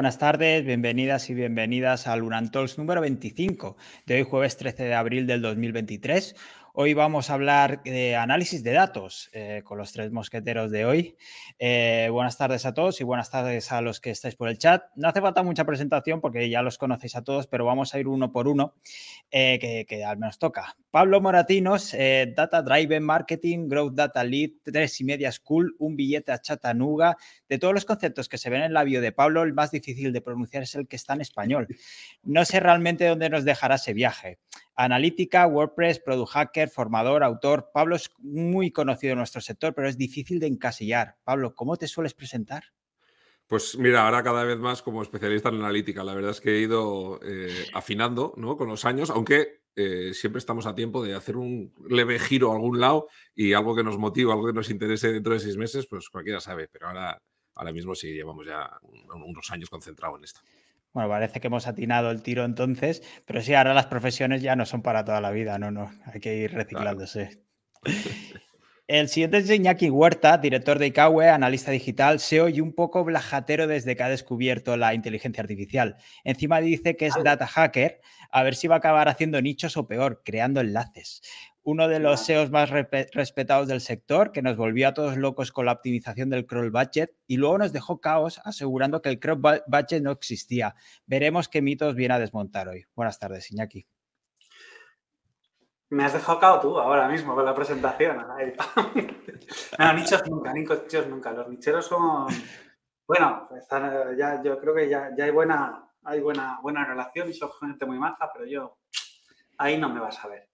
buenas tardes, bienvenidas y bienvenidas al Unantols número 25 de hoy jueves 13 de abril del 2023. Hoy vamos a hablar de análisis de datos eh, con los tres mosqueteros de hoy. Eh, buenas tardes a todos y buenas tardes a los que estáis por el chat. No hace falta mucha presentación porque ya los conocéis a todos, pero vamos a ir uno por uno, eh, que, al menos toca. Pablo Moratinos, Data Driven Marketing, Growth Data Lead, tres y media School, un billete a Chattanooga. De todos los conceptos que se ven en la bio de Pablo, el más difícil de pronunciar es el que está en español. No sé realmente dónde nos dejará ese viaje. Analítica, WordPress, Product Hacker, formador, autor. Pablo es muy conocido en nuestro sector, pero es difícil de encasillar. Pablo, ¿cómo te sueles presentar? Pues mira, ahora cada vez más como especialista en analítica. La verdad es que he ido eh, afinando ¿no? con los años, aunque eh, siempre estamos a tiempo de hacer un leve giro a algún lado y algo que nos motive, algo que nos interese dentro de seis meses, pues cualquiera sabe. Pero ahora, ahora mismo sí llevamos ya unos años concentrados en esto. Bueno, parece que hemos atinado el tiro entonces, pero sí, ahora las profesiones ya no son para toda la vida, no, no, hay que ir reciclándose. El siguiente es Iñaki Huerta, director de ICAWE, analista digital, SEO y un poco blajatero desde que ha descubierto la inteligencia artificial. Encima dice que es data hacker, a ver si va a acabar haciendo nichos o peor, creando enlaces uno de los SEOs más respetados del sector, que nos volvió a todos locos con la optimización del crawl budget y luego nos dejó caos asegurando que el crawl budget no existía. Veremos qué mitos viene a desmontar hoy. Buenas tardes, Iñaki. Me has dejado caos tú ahora mismo con la presentación. no, nichos nunca, nichos nunca. Los nicheros son. Bueno, ya, yo creo que ya, hay buena, hay buena, buena relación y son gente muy maja, pero yo ahí no me vas a ver.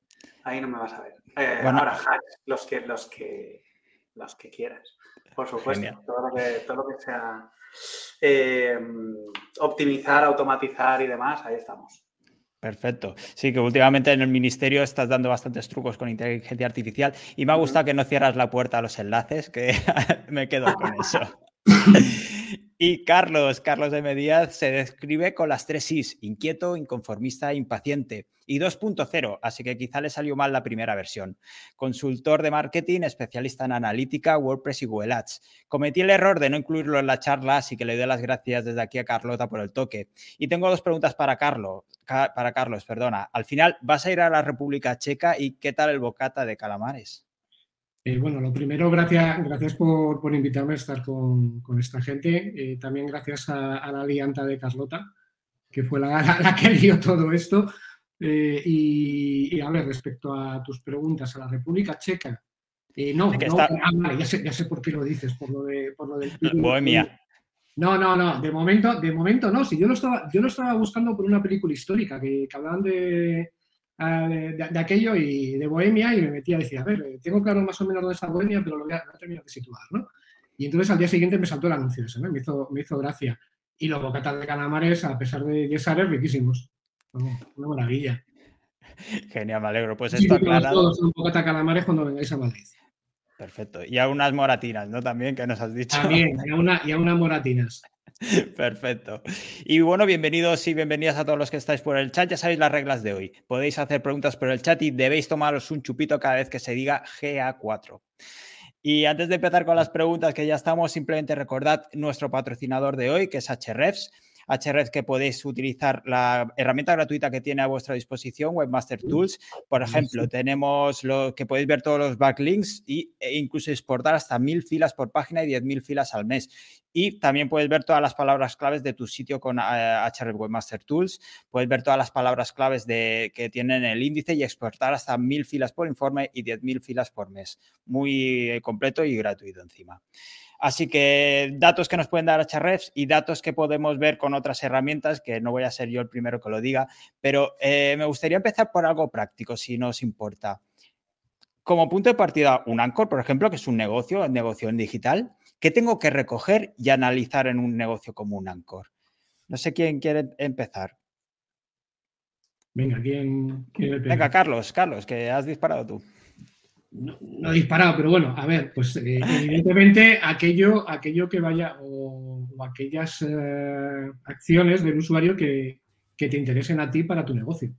Ahí no me vas a ver. Eh, ahora, hacks, los que, los que, los que quieras. Por supuesto. Todo lo, que, todo lo que sea eh, optimizar, automatizar y demás, ahí estamos. Perfecto. Sí, que últimamente en el ministerio estás dando bastantes trucos con inteligencia artificial y me ha gustado que no cierras la puerta a los enlaces, que me quedo con eso. Y Carlos, Carlos de Díaz, se describe con las tres Is, inquieto, inconformista, impaciente. Y 2.0, así que quizá le salió mal la primera versión. Consultor de marketing, especialista en analítica, WordPress y Google Ads. Cometí el error de no incluirlo en la charla, así que le doy las gracias desde aquí a Carlota por el toque. Y tengo dos preguntas para Carlos. Para Carlos, perdona. Al final, ¿vas a ir a la República Checa y qué tal el bocata de calamares? Eh, bueno, lo primero, gracias, gracias por, invitarme a estar con, esta gente. Eh, también gracias a, la alianta de Carlota, que fue la, que dio todo esto. Eh, y, a ver, respecto a tus preguntas, a la República Checa. no, no ah, ya, sé, por qué lo dices, por lo, de, por lo del... Bohemia. No, no, no, de momento, de momento no. Si yo lo estaba, yo lo estaba buscando por una película histórica que hablaban de, de, aquello y de Bohemia y me metí a decir, a ver, tengo claro más o menos dónde está Bohemia, pero lo voy a, terminar de situar, ¿no? Y entonces al día siguiente me saltó el anuncio ese, ¿no? Me hizo, me hizo gracia. Y los bocatas de calamares, a pesar de yesares, riquísimos. una maravilla. Genial, me alegro. Pues esto aclarado. Todos son bocata calamares cuando vengáis a Madrid. Perfecto. Y a unas moratinas, ¿no? También, que nos has dicho. También, y a, una, y a unas moratinas. Perfecto. Y bueno, bienvenidos y bienvenidas a todos los que estáis por el chat. Ya sabéis las reglas de hoy. Podéis hacer preguntas por el chat y debéis tomaros un chupito cada vez que se diga GA4. Y antes de empezar con las preguntas que ya estamos, simplemente recordad nuestro patrocinador de hoy, que es HREFs. HREF que podéis utilizar la herramienta gratuita que tiene a vuestra disposición, Webmaster Tools. Por ejemplo, tenemos lo que podéis ver todos los backlinks e incluso exportar hasta mil filas por página y diez mil filas al mes. Y también puedes ver todas las palabras claves de tu sitio con eh, Webmaster Tools. Puedes ver todas las palabras claves de, que tienen el índice y exportar hasta mil filas por informe y diez mil filas por mes. Muy completo y gratuito encima. Así que datos que nos pueden dar HREFs y datos que podemos ver con otras herramientas, que no voy a ser yo el primero que lo diga, pero eh, me gustaría empezar por algo práctico, si no os importa. Como punto de partida, un Anchor, por ejemplo, que es un negocio, un negocio en digital, ¿qué tengo que recoger y analizar en un negocio como un Anchor? No sé quién quiere empezar. Venga, ¿quién quiere Venga, Carlos, Carlos, que has disparado tú no, he disparado, pero bueno, a ver, pues eh, evidentemente aquello, aquello que vaya o, aquellas eh, acciones del usuario que, te interesen a ti para tu negocio.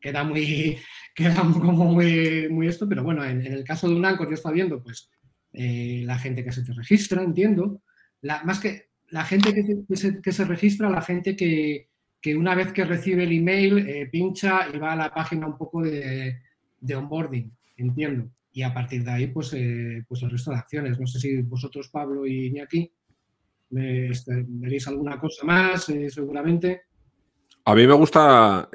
Queda muy, queda como muy, muy esto, pero bueno, en, el caso de un Anchor yo estoy viendo, pues, eh, la gente que se te registra, entiendo. La, más que, la gente que se, registra, la gente que, una vez que recibe el email pincha y va a la página un poco de, onboarding, entiendo. Y a partir de ahí, pues, eh, pues el resto de acciones. No sé si vosotros, Pablo y Iñaki, este, veréis alguna cosa más, eh, seguramente. A mí me gusta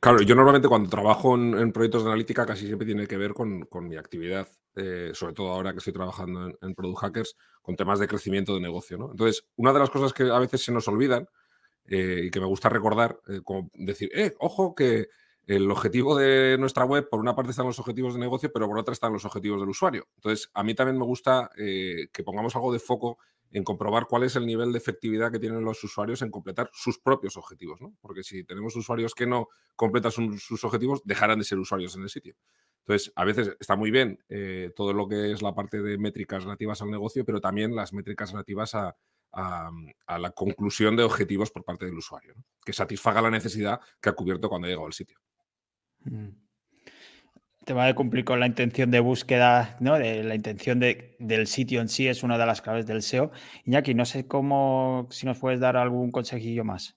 Claro, yo normalmente cuando trabajo en, proyectos de analítica casi siempre tiene que ver con, mi actividad, eh, sobre todo ahora que estoy trabajando en, Product Hackers, con temas de crecimiento de negocio. ¿no? Entonces, una de las cosas que a veces se nos olvidan eh, y que me gusta recordar, eh, como decir, eh, ojo que el objetivo de nuestra web, por una parte están los objetivos de negocio, pero por otra están los objetivos del usuario. Entonces, a mí también me gusta que pongamos algo de foco en comprobar cuál es el nivel de efectividad que tienen los usuarios en completar sus propios objetivos, ¿no? Porque si tenemos usuarios que no completan sus, objetivos, dejarán de ser usuarios en el sitio. Entonces, a veces está muy bien eh, todo lo que es la parte de métricas relativas al negocio, pero también las métricas relativas a, la conclusión de objetivos por parte del usuario, que satisfaga la necesidad que ha cubierto cuando ha llegado al sitio. Mm va a cumplir con la intención de búsqueda, ¿no? De la intención del sitio en sí es una de las claves del SEO. Iñaki, no sé cómo, si nos puedes dar algún consejillo más.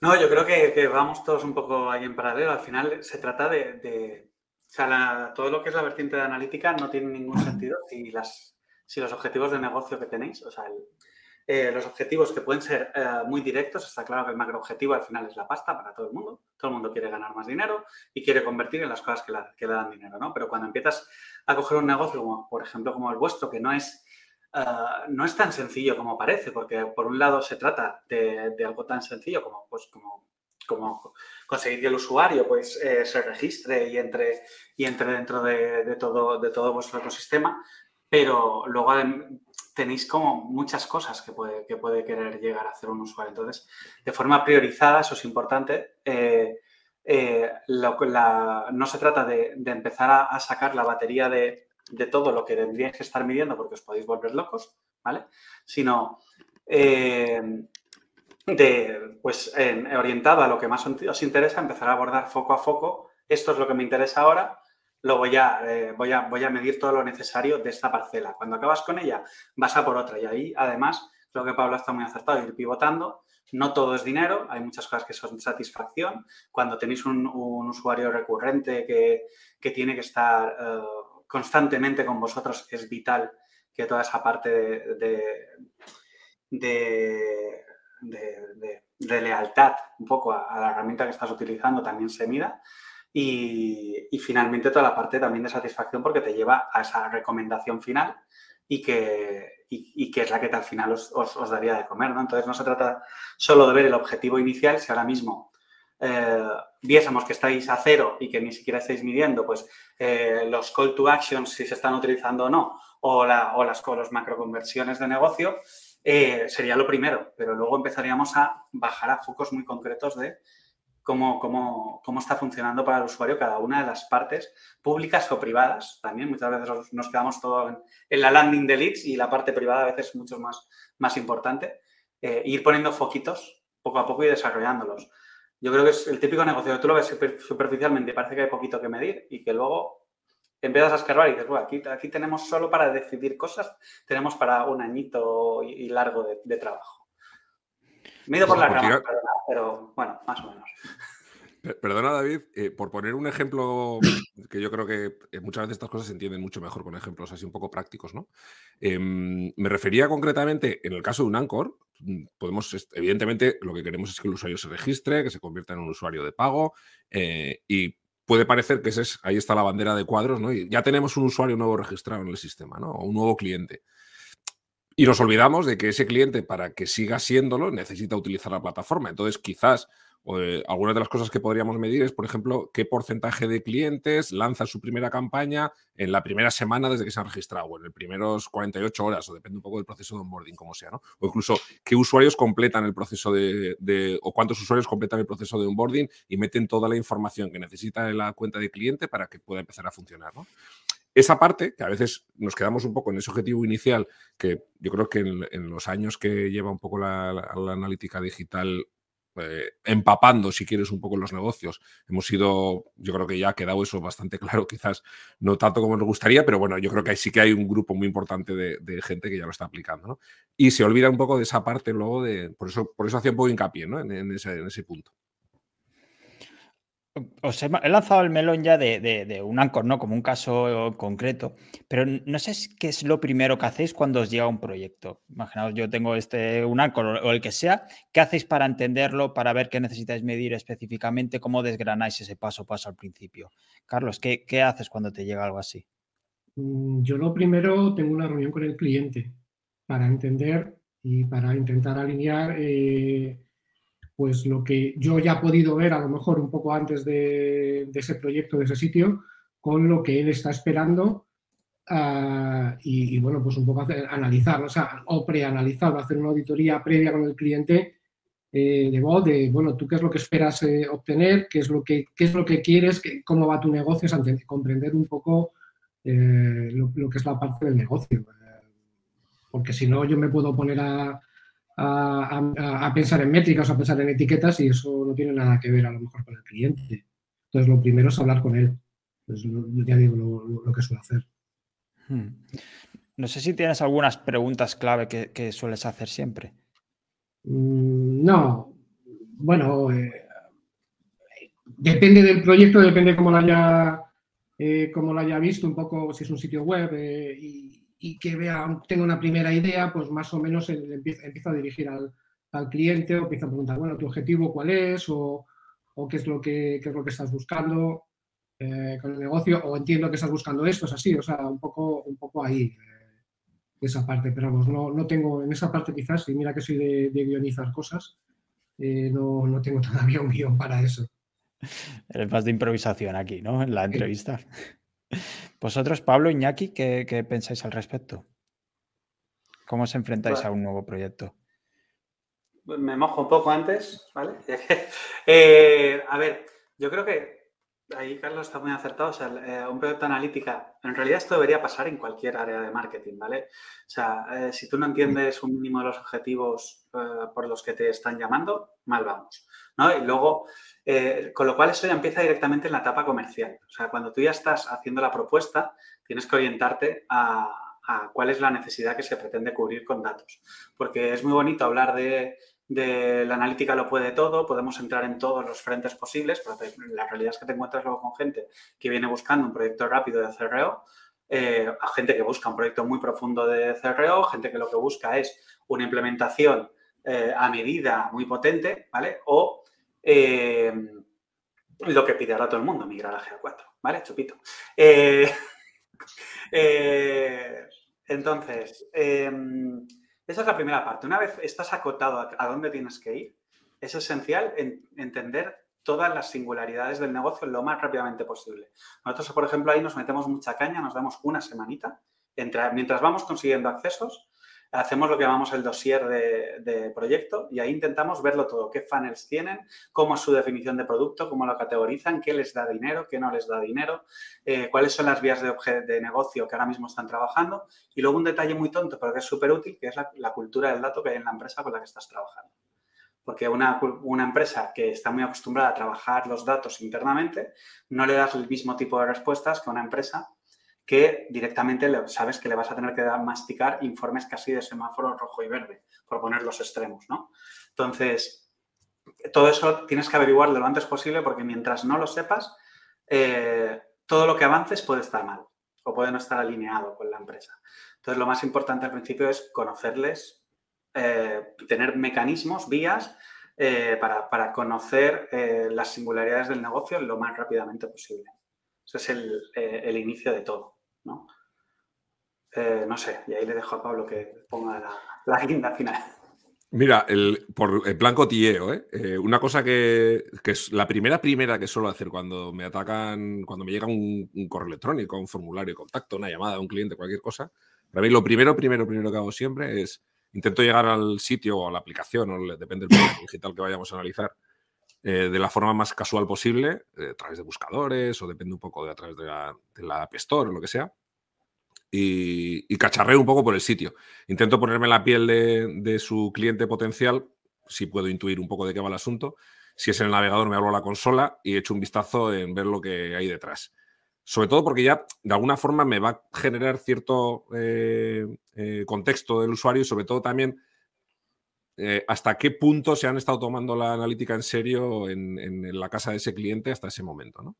No, yo creo que, vamos todos un poco ahí en paralelo. Al final se trata de, o sea, todo lo que es la vertiente de analítica no tiene ningún sentido si, las, si los objetivos de negocio que tenéis, o sea, el, eh, los objetivos que pueden ser eh, muy directos, está claro que el macro objetivo al final es la pasta para todo el mundo. Todo el mundo quiere ganar más dinero y quiere convertir en las cosas que, le dan dinero, ¿no? Pero cuando empiezas a coger un negocio, como, por ejemplo, como el vuestro, que no es, eh, no es tan sencillo como parece, porque por un lado se trata de, algo tan sencillo como, pues, como, como conseguir que el usuario pues, se registre y entre, y entre dentro de, de, todo, de todo vuestro ecosistema, pero luego tenéis como muchas cosas que puede, que puede querer llegar a hacer un usuario. Entonces, de forma priorizada, eso es importante. Eh, eh, no se trata de, empezar a, sacar la batería de, todo lo que tendríais que estar midiendo porque os podéis volver locos, ¿vale? Sino eh, de, pues, orientado a lo que más os interesa, empezar a abordar foco a foco. Esto es lo que me interesa ahora lo voy a, eh, voy, a, voy a medir todo lo necesario de esta parcela. Cuando acabas con ella, vas a por otra. Y ahí, además, creo que Pablo está muy acertado, ir pivotando. No todo es dinero, hay muchas cosas que son satisfacción. Cuando tenéis un, usuario recurrente que, tiene que estar eh, constantemente con vosotros, es vital que toda esa parte de, de, lealtad un poco a, la herramienta que estás utilizando también se mida. Y, finalmente toda la parte también de satisfacción porque te lleva a esa recomendación final y que, y, que es la que al final os, os, daría de comer. ¿no? Entonces no se trata solo de ver el objetivo inicial, si ahora mismo eh, viésemos que estáis a cero y que ni siquiera estáis midiendo pues eh, los call to actions si se están utilizando o no, o, la, o las los macroconversiones de negocio, eh, sería lo primero, pero luego empezaríamos a bajar a focos muy concretos de cómo, cómo, cómo, está funcionando para el usuario cada una de las partes, públicas o privadas. También muchas veces nos quedamos todo en, la landing de leads y la parte privada a veces es mucho más, más importante. Eh, ir poniendo foquitos poco a poco y desarrollándolos. Yo creo que es el típico negocio, tú lo ves superficialmente, parece que hay poquito que medir y que luego empiezas a escarbar y dices, bueno, aquí, aquí tenemos solo para decidir cosas, tenemos para un añito y largo de, de trabajo. Mido por la rama, pero bueno, más o menos. Perdona, David, eh, por poner un ejemplo que yo creo que eh, muchas veces estas cosas se entienden mucho mejor con ejemplos así un poco prácticos, ¿no? Em, me refería concretamente, en el caso de un Anchor, mm, podemos, evidentemente, lo que queremos es que el usuario se registre, que se convierta en un usuario de pago eh, y puede parecer que ese es, ahí está la bandera de cuadros, ¿no? Y ya tenemos un usuario nuevo registrado en el sistema, ¿no? O un nuevo cliente. Y nos olvidamos de que ese cliente, para que siga siéndolo, necesita utilizar la plataforma. Entonces, quizás eh, algunas de las cosas que podríamos medir es, por ejemplo, qué porcentaje de clientes lanza su primera campaña en la primera semana desde que se han registrado, o en las primeros 48 horas, o depende un poco del proceso de onboarding, como sea, ¿no? O incluso qué usuarios completan el proceso de, de, o cuántos usuarios completan el proceso de onboarding y meten toda la información que necesita en la cuenta de cliente para que pueda empezar a funcionar, ¿no? Esa parte, que a veces nos quedamos un poco en ese objetivo inicial, que yo creo que en, los años que lleva un poco la, analítica digital eh, empapando, si quieres, un poco en los negocios. Hemos sido, yo creo que ya ha quedado eso bastante claro, quizás no tanto como nos gustaría, pero bueno, yo creo que sí que hay un grupo muy importante de, gente que ya lo está aplicando. Y se olvida un poco de esa parte luego de, por eso, por eso hacía un poco hincapié en ese punto. Os he, lanzado el melón ya de, un Anchor, ¿no? Como un caso concreto, pero no sé qué es lo primero que hacéis cuando os llega un proyecto. Imaginaos, yo tengo este, un Anchor o el que sea, ¿qué hacéis para entenderlo, para ver qué necesitáis medir específicamente, cómo desgranáis ese paso a paso al principio? Carlos, ¿qué, haces cuando te llega algo así? Mm, yo lo primero tengo una reunión con el cliente para entender y para intentar alinear eh, pues lo que yo ya he podido ver a lo mejor un poco antes de, ese proyecto, de ese sitio, con lo que él está esperando ah, y, bueno, pues un poco hacer, analizar, o sea, o preanalizar, hacer una auditoría previa con el cliente eh, de voz, de, bueno, tú qué es lo que esperas eh, obtener, qué es lo que, qué es lo que quieres, cómo va tu negocio, comprender un poco eh, lo, lo, que es la parte del negocio. porque si no, yo me puedo poner a, a, pensar en métricas o a pensar en etiquetas y eso no tiene nada que ver a lo mejor con el cliente. Entonces, lo primero es hablar con él. Pues ya digo lo, que suelo hacer. Hmm. No sé si tienes algunas preguntas clave que, sueles hacer siempre. Mm, no. Bueno, eh, depende del proyecto, depende cómo lo haya, eh, cómo lo haya visto, un poco si es un sitio web eh, y, y que vea, tenga una primera idea, pues más o menos empieza, empieza a dirigir al, cliente o empieza a preguntar, bueno, ¿tu objetivo cuál es? O, qué, es lo que, es lo que estás buscando eh, con el negocio, o entiendo que estás buscando esto, es así, o sea, un poco, un poco ahí, eh, esa parte, pero vamos, no, no, tengo, en esa parte quizás, y mira que soy de, guionizar cosas, eh, no, no, tengo todavía un guion para eso. Eres más de improvisación aquí, ¿no? En la entrevista. Vosotros, Pablo, Iñaki, ¿qué, pensáis al respecto? ¿Cómo os enfrentáis pues a un nuevo proyecto? Me mojo un poco antes, ¿vale? Eh, a ver, yo creo que ahí Carlos está muy acertado. O sea, eh, un proyecto analítica, en realidad esto debería pasar en cualquier área de marketing, ¿vale? O sea, eh, si tú no entiendes un mínimo de los objetivos por los que te están llamando, mal vamos, ¿no? Y luego eh, con lo cual eso ya empieza directamente en la etapa comercial. O sea, cuando tú ya estás haciendo la propuesta, tienes que orientarte a, cuál es la necesidad que se pretende cubrir con datos. Porque es muy bonito hablar de, la analítica lo puede todo, podemos entrar en todos los frentes posibles, la realidad es que te encuentras luego con gente que viene buscando un proyecto rápido de CRO, eh, a gente que busca un proyecto muy profundo de CRO, gente que lo que busca es una implementación eh, a medida muy potente, ¿vale? O eh, lo que pide ahora todo el mundo, migrar a GA4, ¿vale? Chupito. Entonces, esa es la primera parte. Una vez estás acotado a, dónde tienes que ir, es esencial entender todas las singularidades del negocio lo más rápidamente posible. Nosotros, por ejemplo, ahí nos metemos mucha caña, nos damos una semanita, mientras vamos consiguiendo accesos, hacemos lo que llamamos el dossier de, proyecto y ahí intentamos verlo todo, qué funnels tienen, cómo es su definición de producto, cómo lo categorizan, qué les da dinero, qué no les da dinero, eh, cuáles son las vías de, negocio que ahora mismo están trabajando y luego un detalle muy tonto pero que es súper útil, que es la, cultura del dato que hay en la empresa con la que estás trabajando. Porque una, una empresa que está muy acostumbrada a trabajar los datos internamente, no le das el mismo tipo de respuestas que una empresa que directamente sabes que le vas a tener que masticar informes casi de semáforo rojo y verde, por poner los extremos, ¿no? Entonces, todo eso tienes que averiguarlo lo antes posible porque mientras no lo sepas, eh, todo lo que avances puede estar mal o puede no estar alineado con la empresa. Entonces, lo más importante al principio es conocerles, eh, tener mecanismos, vías eh, para, conocer las singularidades del negocio lo más rápidamente posible. Ese es el inicio de todo. ¿No? Eh, no sé, y ahí le dejo a Pablo que ponga la, la guinda final. Mira, el, por el plan cotilleo, ¿eh? ¿eh? una cosa que, es la primera primera que suelo hacer cuando me atacan, cuando me llega un, correo electrónico, un formulario de contacto, una llamada a un cliente, cualquier cosa, para mí lo primero, primero, primero que hago siempre es intento llegar al sitio o a la aplicación, o depende del producto digital que vayamos a analizar, eh, de la forma más casual posible, eh, a través de buscadores o depende un poco de a través de la, de la App Store o lo que sea. Y, cacharreo un poco por el sitio. Intento ponerme la piel de, su cliente potencial sí puedo intuir un poco de qué va el asunto. Si es en el navegador, me hablo a la consola y echo un vistazo en ver lo que hay detrás. Sobre todo porque ya de alguna forma me va a generar cierto eh, contexto del usuario y sobre todo también eh, hasta qué punto se han estado tomando la analítica en serio en, la casa de ese cliente hasta ese momento. ¿no?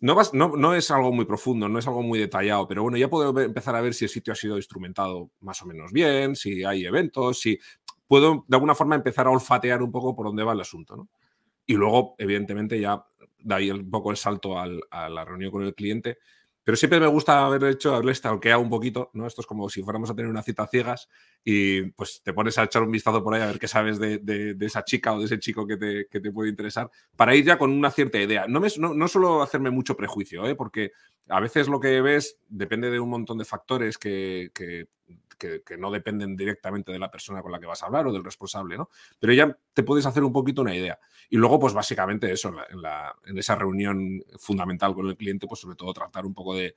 No, es algo muy profundo, no es algo muy detallado, pero bueno, ya puedo empezar a ver si el sitio ha sido instrumentado más o menos bien, si hay eventos, si puedo de alguna forma empezar a olfatear un poco por dónde va el asunto. ¿no? Y luego, evidentemente, ya da ahí un poco el salto a la reunión con el cliente. Pero siempre me gusta haber hecho, haberle stalkeado un poquito, ¿no? Esto es como si fuéramos a tener una cita ciegas y pues te pones a echar un vistazo por ahí a ver qué sabes de, esa chica o de ese chico que te, te, puede interesar, para ir ya con una cierta idea. No, me, no, no suelo hacerme mucho prejuicio, ¿eh? porque a veces lo que ves depende de un montón de factores que, que que, no dependen directamente de la persona con la que vas a hablar o del responsable, ¿no? Pero ya te puedes hacer un poquito una idea. Y luego, pues básicamente eso, en, la, en, esa reunión fundamental con el cliente, pues sobre todo tratar un poco de,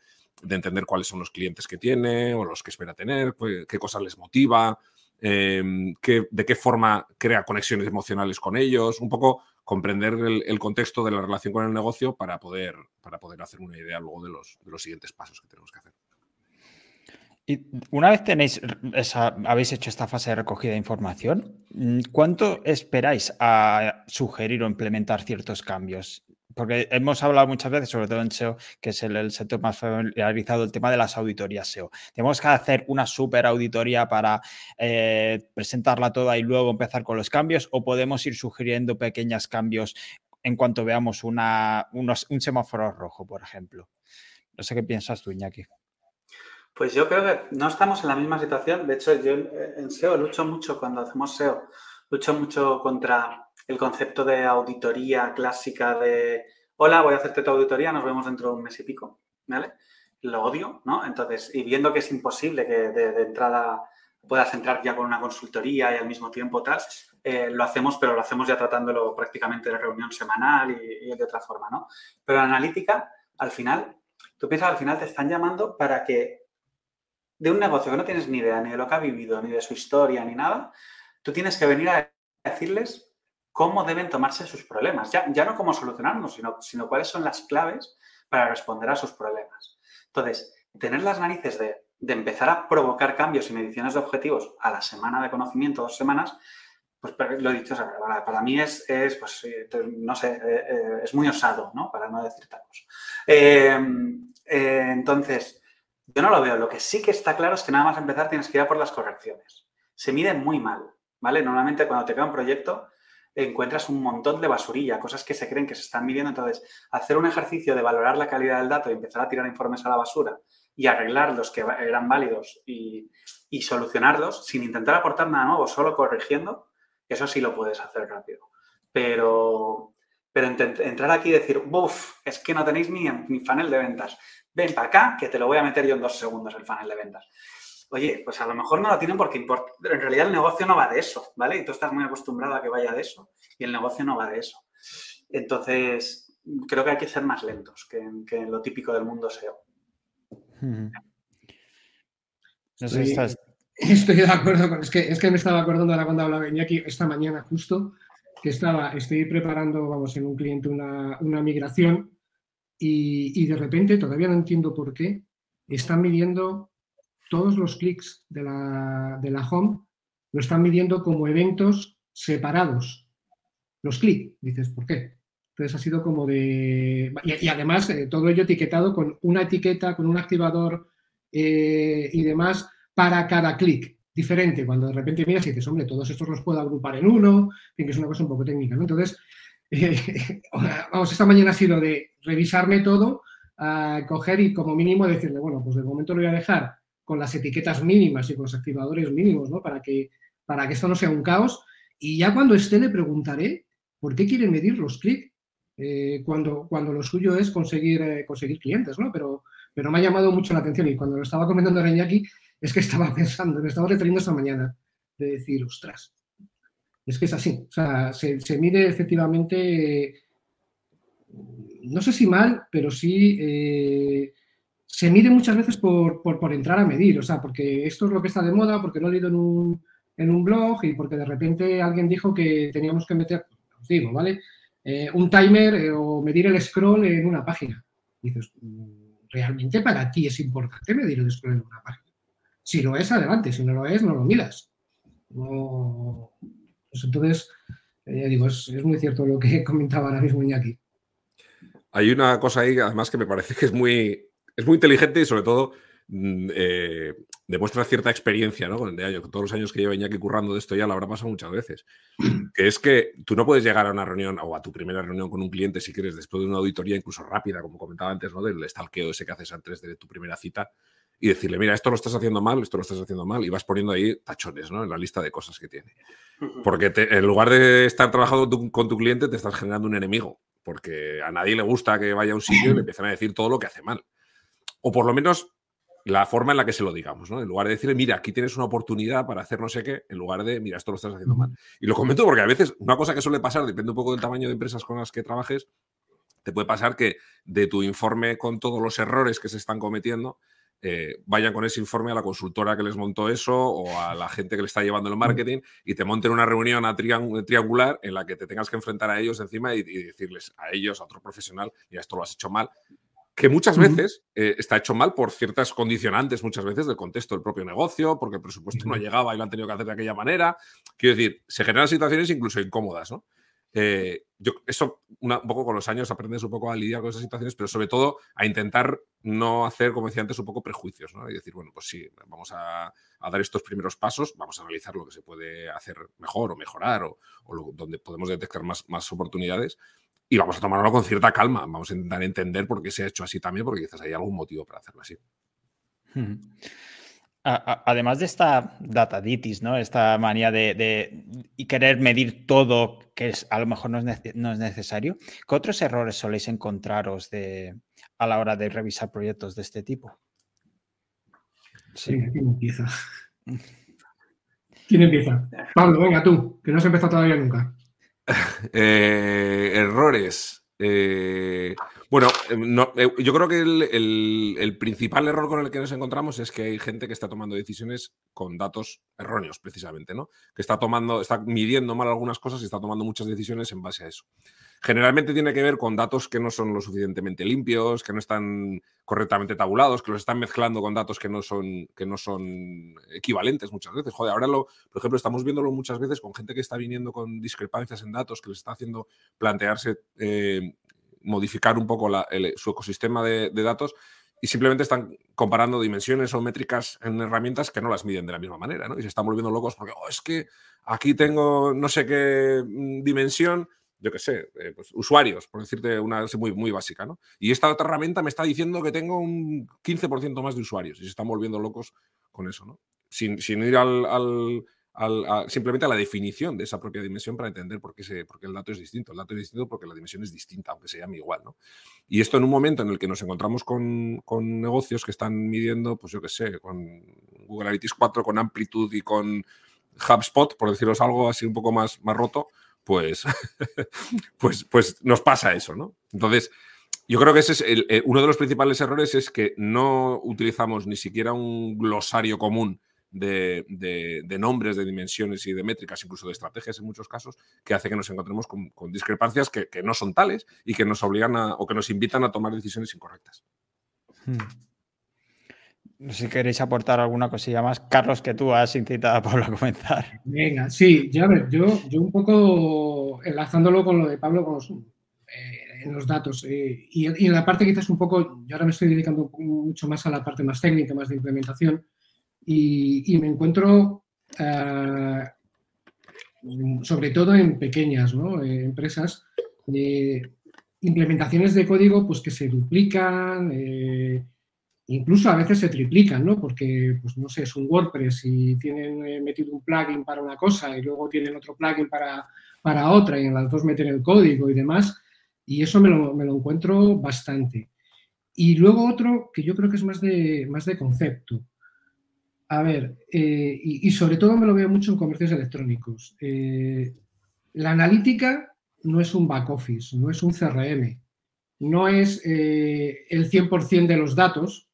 entender cuáles son los clientes que tiene o los que espera tener, pues, qué cosas les motiva, em, de qué forma crea conexiones emocionales con ellos, un poco comprender el, contexto de la relación con el negocio para poder, para poder hacer una idea luego de los, de los siguientes pasos que tenemos que hacer. Y una vez tenéis habéis hecho esta fase de recogida de información, mm, ¿cuánto esperáis a sugerir o implementar ciertos cambios? Porque hemos hablado muchas veces, sobre todo en SEO, que es el, sector más familiarizado, el tema de las auditorías SEO. ¿Tenemos que hacer una super auditoría para eh, presentarla toda y luego empezar con los cambios? ¿O podemos ir sugiriendo pequeños cambios en cuanto veamos una, un semáforo rojo, por ejemplo? No sé qué piensas tú, Iñaki. Pues yo creo que no estamos en la misma situación. De hecho, yo en SEO lucho mucho cuando hacemos SEO, lucho mucho contra el concepto de auditoría clásica de, hola, voy a hacerte tu auditoría, nos vemos dentro de un mes y pico, ¿vale? Lo odio, ¿no? Entonces, y viendo que es imposible que de, entrada puedas entrar ya con una consultoría y al mismo tiempo tal, eh, lo hacemos, pero lo hacemos ya tratándolo prácticamente de reunión semanal y, y de otra forma, ¿no? Pero la analítica, al final, tú piensas, al final te están llamando para que de un negocio que no tienes ni idea ni de lo que ha vivido, ni de su historia, ni nada, tú tienes que venir a decirles cómo deben tomarse sus problemas. Ya, ya no cómo solucionarlos, sino, sino cuáles son las claves para responder a sus problemas. Entonces, tener las narices de, empezar a provocar cambios y mediciones de objetivos a la semana de conocimiento, dos semanas, pues lo he dicho, para, mí es, pues, eh, no sé, eh, eh, es muy osado, ¿no? Para no decir tacos. entonces, yo no lo veo. Lo que sí que está claro es que nada más empezar tienes que ir a por las correcciones. Se mide muy mal, ¿vale? Normalmente cuando te queda un proyecto encuentras un montón de basurilla, cosas que se creen que se están midiendo. Entonces, hacer un ejercicio de valorar la calidad del dato y empezar a tirar informes a la basura y arreglar los que eran válidos y, solucionarlos sin intentar aportar nada nuevo, solo corrigiendo, eso sí lo puedes hacer rápido. Pero, pero entrar aquí y decir, uff, es que no tenéis ni, ni funnel de ventas, ven para acá, que te lo voy a meter yo en dos segundos el funnel de ventas. Oye, pues a lo mejor no lo tienen porque en realidad el negocio no va de eso, ¿vale? Y tú estás muy acostumbrado a que vaya de eso y el negocio no va de eso. Entonces, creo que hay que ser más lentos que en, lo típico del mundo SEO. Estoy de acuerdo con. Es que, es que me estaba acordando ahora cuando hablaba Iñaki esta mañana justo, que estaba, estoy preparando, vamos, en un cliente una, una migración y, de repente, todavía no entiendo por qué, están midiendo todos los clics de la, de la home, lo están midiendo como eventos separados. Los clics, dices, ¿por qué? Entonces ha sido como de... Y, además eh, todo ello etiquetado con una etiqueta, con un activador eh, y demás para cada clic diferente. Cuando de repente miras y dices, hombre, todos estos los puedo agrupar en uno, en que es una cosa un poco técnica. ¿no? Entonces, vamos, esta mañana ha sido de revisarme todo, coger y como mínimo decirle, bueno, pues de momento lo voy a dejar con las etiquetas mínimas y con los activadores mínimos, ¿no? Para que, para que esto no sea un caos. Y ya cuando esté le preguntaré por qué quiere medir los clics eh, cuando, cuando lo suyo es conseguir, eh, conseguir clientes, ¿no? Pero, pero me ha llamado mucho la atención y cuando lo estaba comentando Reñaki es que estaba pensando, me estaba refiriendo esta mañana, de decir, ostras, es que es así. O sea, se, mide efectivamente, no sé si mal, pero sí eh, se mide muchas veces por, entrar a medir. O sea, porque esto es lo que está de moda, porque lo he leído en un, en un blog y porque de repente alguien dijo que teníamos que meter, os digo, ¿vale? Eh, un timer eh, o medir el scroll en una página. dices, mm, ¿realmente para ti es importante medir el scroll en una página? Si lo es, adelante. Si no lo es, no lo miras. No... Pues entonces, eh, ya digo, es, muy cierto lo que comentaba ahora mismo Iñaki. Hay una cosa ahí, además, que me parece que es muy, es muy inteligente y sobre todo mm, demuestra cierta experiencia, ¿no? De año, todos los años que lleva Iñaki currando de esto ya lo habrá pasado muchas veces. Que es que tú no puedes llegar a una reunión o a tu primera reunión con un cliente si quieres después de una auditoría incluso rápida, como comentaba antes, ¿no? Del stalkeo ese que haces antes de tu primera cita y decirle, mira, esto lo estás haciendo mal, esto lo estás haciendo mal, y vas poniendo ahí tachones, ¿no? En la lista de cosas que tiene. Porque en lugar de estar trabajando con tu cliente, te estás generando un enemigo, porque a nadie le gusta que vaya a un sitio y le empiecen a decir todo lo que hace mal. O por lo menos la forma en la que se lo digamos, ¿no? En lugar de decirle, mira, aquí tienes una oportunidad para hacer no sé qué, en lugar de, mira, esto lo estás haciendo mal. Y lo comento porque a veces una cosa que suele pasar, depende un poco del tamaño de empresas con las que trabajes, te puede pasar que de tu informe con todos los errores que se están cometiendo, eh, vayan con ese informe a la consultora que les montó eso o a la gente que le está llevando el marketing y te monten una reunión a triangular en la que te tengas que enfrentar a ellos encima y, y decirles a ellos, a otro profesional, mira, esto lo has hecho mal, que muchas veces eh, está hecho mal por ciertas condicionantes, muchas veces del contexto del propio negocio, porque el presupuesto no llegaba y lo han tenido que hacer de aquella manera. Quiero decir, se generan situaciones incluso incómodas, ¿no? Eh, yo, eso un poco con los años aprendes un poco a lidiar con esas situaciones, pero sobre todo a intentar no hacer, como decía antes, un poco prejuicios, ¿no? Y decir, bueno, pues sí, vamos a, dar estos primeros pasos, vamos a analizar lo que se puede hacer mejor o mejorar o, donde podemos detectar más, más oportunidades, y vamos a tomarlo con cierta calma. Vamos a intentar entender por qué se ha hecho así también, porque quizás hay algún motivo para hacerlo así. Además de esta dataditis, ¿no? Esta manía de, querer medir todo, que es, a lo mejor no es, necesario, ¿qué otros errores soléis encontraros a la hora de revisar proyectos de este tipo? Sí, ¿quién empieza? ¿Quién empieza? Pablo, venga tú, que no has empezado todavía nunca. Eh, errores. Eh, bueno, eh, yo creo que el, principal error con el que nos encontramos es que hay gente que está tomando decisiones con datos erróneos, precisamente, ¿no? Que está tomando, está midiendo mal algunas cosas y está tomando muchas decisiones en base a eso. Generalmente tiene que ver con datos que no son lo suficientemente limpios, que no están correctamente tabulados, que los están mezclando con datos que no son, que no son equivalentes muchas veces. Joder, ahora lo, por ejemplo, estamos viéndolo muchas veces con gente que está viniendo con discrepancias en datos, que les está haciendo plantearse eh, modificar un poco su ecosistema de, datos y simplemente están comparando dimensiones o métricas en herramientas que no las miden de la misma manera, ¿no? Y se están volviendo locos porque, oh, es que aquí tengo no sé qué mm, dimensión yo qué sé, eh, pues, usuarios, por decirte una muy, muy básica, ¿no? Y esta otra herramienta me está diciendo que tengo un 15% más de usuarios y se están volviendo locos con eso, ¿no? Sin, ir al, simplemente a la definición de esa propia dimensión para entender por qué, se, por el dato es distinto. El dato es distinto porque la dimensión es distinta, aunque se llame igual, ¿no? Y esto en un momento en el que nos encontramos con, negocios que están midiendo, pues yo qué sé, con Google Analytics 4, con Amplitude y con HubSpot, por deciros algo así un poco más, más roto, pues, pues, pues nos pasa eso, ¿no? Entonces, yo creo que ese es eh, uno de los principales errores es que no utilizamos ni siquiera un glosario común de, nombres, de dimensiones y de métricas, incluso de estrategias en muchos casos, que hace que nos encontremos con, discrepancias que, no son tales y que nos obligan a, o que nos invitan a tomar decisiones incorrectas. Hmm. No sé si queréis aportar alguna cosilla más. Carlos, que tú has incitado a Pablo a comenzar. Venga, sí, ya ver, yo, yo un poco enlazándolo con lo de Pablo con los, eh, en los datos. Eh, y, en la parte quizás un poco, yo ahora me estoy dedicando mucho más a la parte más técnica, más de implementación, y, me encuentro eh, sobre todo en pequeñas empresas, implementaciones de código pues, que se duplican incluso a veces se triplican, ¿no? Porque, pues no sé, es un WordPress y tienen eh, metido un plugin para una cosa y luego tienen otro plugin para, para otra y en las dos meten el código y demás. Y eso me lo, encuentro bastante. Y luego otro que yo creo que es más de, más de concepto. A ver, eh, y, sobre todo me lo veo mucho en comercios electrónicos. Eh, la analítica no es un back office, no es un CRM, no es el 100% de los datos,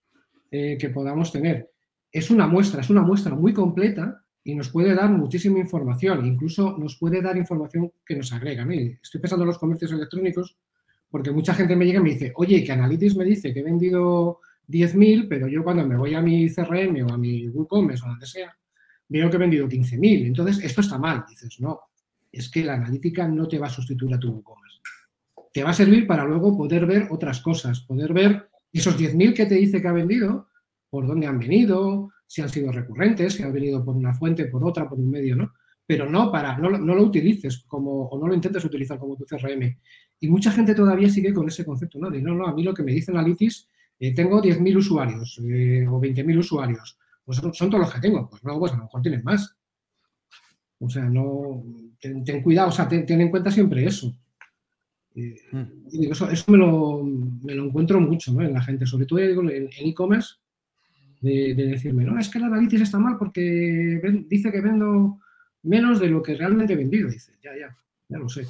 eh, que podamos tener. Es una muestra, es una muestra muy completa y nos puede dar muchísima información, incluso nos puede dar información que nos agrega. Estoy pensando en los comercios electrónicos porque mucha gente me llega y me dice, oye, que Analytics me dice que he vendido 10.000, pero yo cuando me voy a mi CRM o a mi WooCommerce o donde sea, veo que he vendido 15.000. Entonces, esto está mal. Dices, no, es que la analítica no te va a sustituir a tu WooCommerce. Te va a servir para luego poder ver otras cosas, poder ver esos 10.000 que te dice que ha vendido, por dónde han venido, si han sido recurrentes, si han venido por una fuente, por otra, por un medio, ¿no? Pero no para, no, no lo utilices como, o no lo intentes utilizar como tu CRM. Y mucha gente todavía sigue con ese concepto, ¿no? De no, no, a mí lo que me dice Analytics, eh, tengo 10.000 usuarios eh, o 20.000 usuarios. Pues son, todos los que tengo. Pues no, pues a lo mejor tienes más. O sea, no. Ten, cuidado, o sea, ten, en cuenta siempre eso. Eh, eso, eso me, lo, me, lo, encuentro mucho ¿no? en la gente, sobre todo en e-commerce, de, decirme, no, es que la Analytics está mal porque dice que vendo menos de lo que realmente he vendido. Dice, ya, ya, ya lo sé.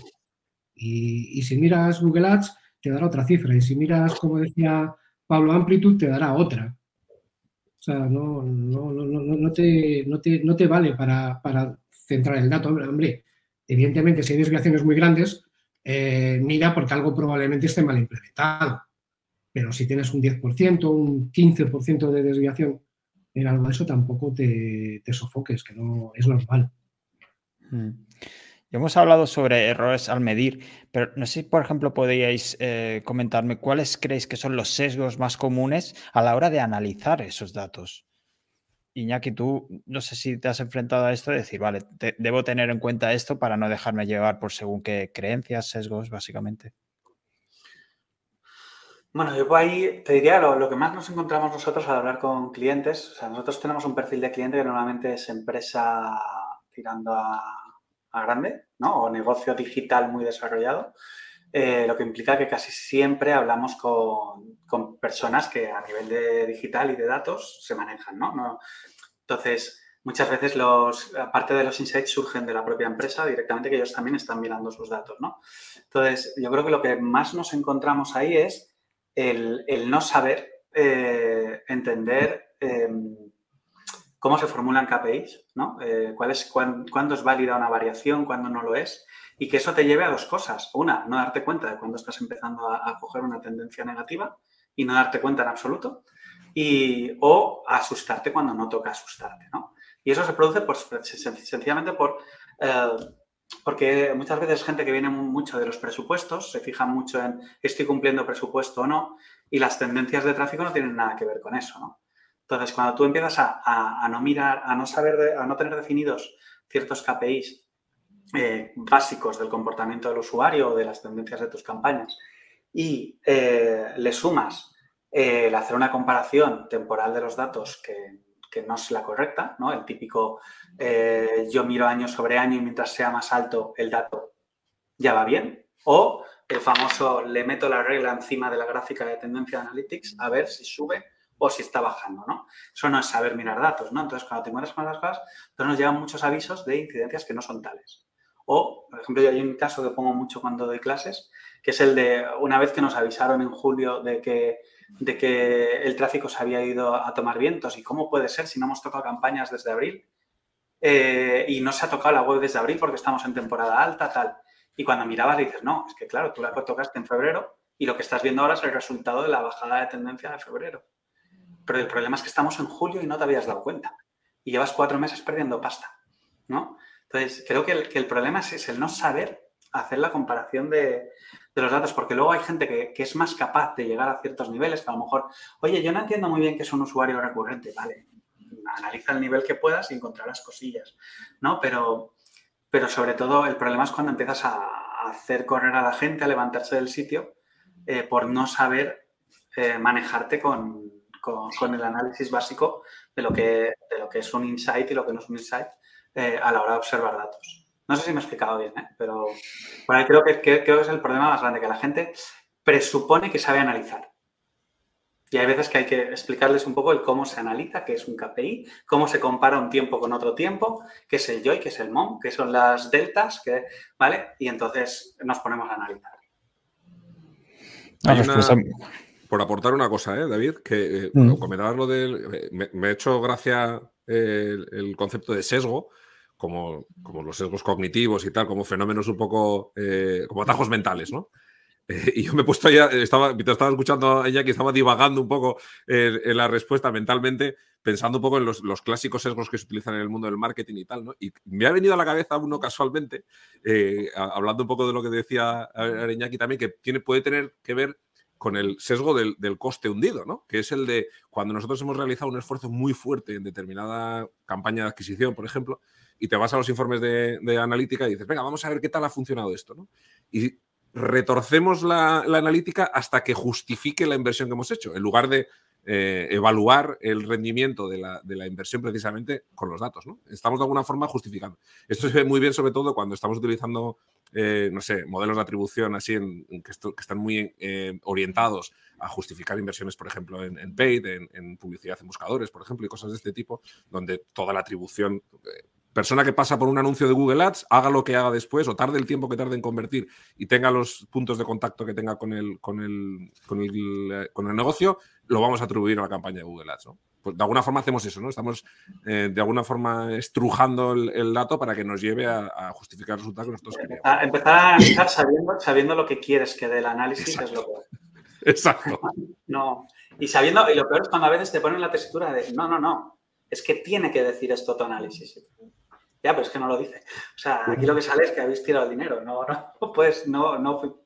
Y, si miras Google Ads, te dará otra cifra. Y si miras, como decía Pablo Amplitude, te dará otra. O sea, no, no, no, te, te, te vale para, para centrar el dato. Hombre, evidentemente, si hay desviaciones muy grandes, eh, mira porque algo probablemente esté mal implementado. Pero si tienes un 10%, un 15% de desviación en algo de eso, tampoco te, te sofoques, que no es normal. Mm. Hemos hablado sobre errores al medir, pero no sé si, por ejemplo, podríais eh, comentarme cuáles creéis que son los sesgos más comunes a la hora de analizar esos datos. Iñaki, tú no sé si te has enfrentado a esto de decir, vale, debo tener en cuenta esto para no dejarme llevar por según qué creencias, sesgos, básicamente. Bueno, yo ahí te diría lo, que más nos encontramos nosotros al hablar con clientes. O sea, nosotros tenemos un perfil de cliente que normalmente es empresa tirando a grande, ¿no? O negocio digital muy desarrollado, eh, lo que implica que casi siempre hablamos con, personas que a nivel de digital y de datos se manejan, ¿no? Entonces, muchas veces los, aparte de los insights surgen de la propia empresa directamente que ellos también están mirando sus datos, ¿no? Entonces, yo creo que lo que más nos encontramos ahí es el, no saber eh, entender em, cómo se formulan KPIs, ¿no? Eh, cuándo es válida una variación, cuándo no lo es, y que eso te lleve a dos cosas. Una, no darte cuenta de cuándo estás empezando a, coger una tendencia negativa y no darte cuenta en absoluto, y, o asustarte cuando no toca asustarte, ¿no? Y eso se produce pues, sencillamente por... Eh, porque muchas veces gente que viene mucho de los presupuestos, se fija mucho en estoy cumpliendo presupuesto o no, y las tendencias de tráfico no tienen nada que ver con eso, ¿no? Entonces, cuando tú empiezas a, no mirar, a no saber, a no tener definidos ciertos KPIs eh, básicos del comportamiento del usuario o de las tendencias de tus campañas y eh, le sumas eh, el hacer una comparación temporal de los datos que, no es la correcta, ¿no? El típico yo miro año sobre año y mientras sea más alto el dato ya va bien. O el famoso le meto la regla encima de la gráfica de tendencia de Analytics a ver si sube o si está bajando, ¿no? Eso no es saber mirar datos, ¿no? Entonces, cuando te encuentras con las cosas, entonces nos llegan muchos avisos de incidencias que no son tales. O, por ejemplo, yo hay un caso que pongo mucho cuando doy clases, que es el de una vez que nos avisaron en julio de que, de que el tráfico se había ido a tomar vientos y cómo puede ser si no hemos tocado campañas desde abril eh, y no se ha tocado la web desde abril porque estamos en temporada alta, tal. Y cuando mirabas dices, no, es que claro, tú la tocaste en febrero y lo que estás viendo ahora es el resultado de la bajada de tendencia de febrero. Pero el problema es que estamos en julio y no te habías dado cuenta. Y llevas cuatro meses perdiendo pasta, ¿no? Entonces, creo que el, problema es, el no saber hacer la comparación de, los datos, porque luego hay gente que, es más capaz de llegar a ciertos niveles, que a lo mejor, oye, yo no entiendo muy bien que es un usuario recurrente, vale, analiza el nivel que puedas y encontrarás cosillas, ¿no? Pero, pero sobre todo el problema es cuando empiezas a, hacer correr a la gente, a levantarse del sitio, eh, por no saber eh, manejarte con, con, el análisis básico de lo, que, lo que es un insight y lo que no es un insight eh, a la hora de observar datos. No sé si me he explicado bien, ¿eh? pero creo que, creo que es el problema más grande, que la gente presupone que sabe analizar. Y hay veces que hay que explicarles un poco el cómo se analiza, qué es un KPI, cómo se compara un tiempo con otro tiempo, qué es el JOY, qué es el MOM, qué son las deltas, que, ¿vale? Y entonces nos ponemos a analizar. Hay por aportar una cosa, ¿eh, David, que eh, mm. comentabas lo del. Me, he hecho gracia el, concepto de sesgo, como, como, los sesgos cognitivos y tal, como fenómenos un poco, eh, como atajos mentales, ¿no? y yo me he puesto ya, estaba, estaba escuchando a que estaba divagando un poco en la respuesta mentalmente, pensando un poco en los, los, clásicos sesgos que se utilizan en el mundo del marketing y tal, ¿no? Y me ha venido a la cabeza uno casualmente, eh, hablando un poco de lo que decía Areñaki también, que tiene, puede tener que ver con el sesgo del, del, coste hundido, ¿no? Que es el de cuando nosotros hemos realizado un esfuerzo muy fuerte en determinada campaña de adquisición, por ejemplo, y te vas a los informes de, de analítica y dices, venga, vamos a ver qué tal ha funcionado esto, ¿no? Y retorcemos la, analítica hasta que justifique la inversión que hemos hecho, en lugar de eh, evaluar el rendimiento de la, inversión precisamente con los datos. ¿no? Estamos de alguna forma justificando. Esto se ve muy bien sobre todo cuando estamos utilizando, eh, no sé, modelos de atribución así que, están muy eh, orientados a justificar inversiones, por ejemplo, en, paid, en, publicidad en buscadores, por ejemplo, y cosas de este tipo, donde toda la atribución persona que pasa por un anuncio de Google Ads, haga lo que haga después o tarde el tiempo que tarde en convertir y tenga los puntos de contacto que tenga con el, con el, con el, eh, con el negocio, lo vamos a atribuir a la campaña de Google Ads. Pues de alguna forma hacemos eso, ¿no? Estamos eh, de alguna forma estrujando el, dato para que nos lleve a, justificar el resultado que nosotros queremos. empezar a analizar sabiendo, sabiendo, lo que quieres que dé el análisis es lo. Exacto. No. Y sabiendo, y lo peor es cuando a veces te ponen la tesitura de no, no, no. Es que tiene que decir esto tu análisis. Ya, pero es que no lo dice. O sea, aquí lo que sale es que habéis tirado el dinero. No, no, pues no, no,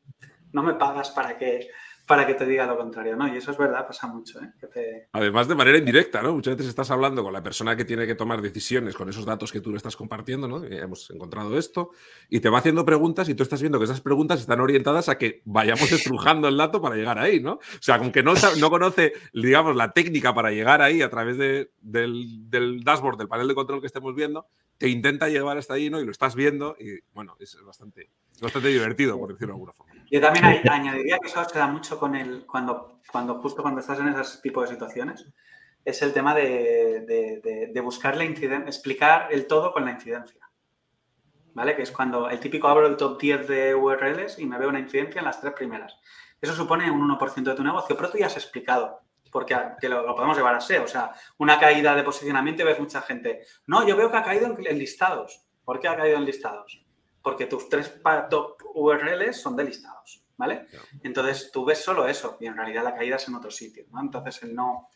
no me pagas para que, para que te diga lo contrario, ¿no? Y eso es verdad, pasa mucho, ¿eh? Además, de manera indirecta, ¿no? Muchas veces estás hablando con la persona que tiene que tomar decisiones con esos datos que tú le estás compartiendo, ¿no? hemos encontrado esto, y te va haciendo preguntas y tú estás viendo que esas preguntas están orientadas a que vayamos estrujando el dato para llegar ahí, ¿no? O sea, aunque no, no conoce, digamos, la técnica para llegar ahí a través de, del, del dashboard, del panel de control que estemos viendo, te intenta llevar hasta ahí, ¿no? Y lo estás viendo y, bueno, es bastante, bastante divertido, por decirlo de alguna forma. Yo también añadiría que eso se da mucho con el, cuando, cuando justo cuando estás en ese tipo de situaciones, es el tema de, buscar la incidencia, explicar el todo con la incidencia. ¿Vale? Que es cuando el típico abro el top 10 de URLs y me veo una incidencia en las tres primeras. Eso supone un 1% de tu negocio, pero tú ya has explicado, porque lo, podemos llevar a SEO. O sea, una caída de posicionamiento y ves mucha gente. No, yo veo que ha caído en listados. ¿Por qué ha caído en listados? porque tus tres top URLs son de listados, ¿vale? Entonces tú ves solo eso y en realidad la caída es en otro sitio, ¿no? Entonces el no,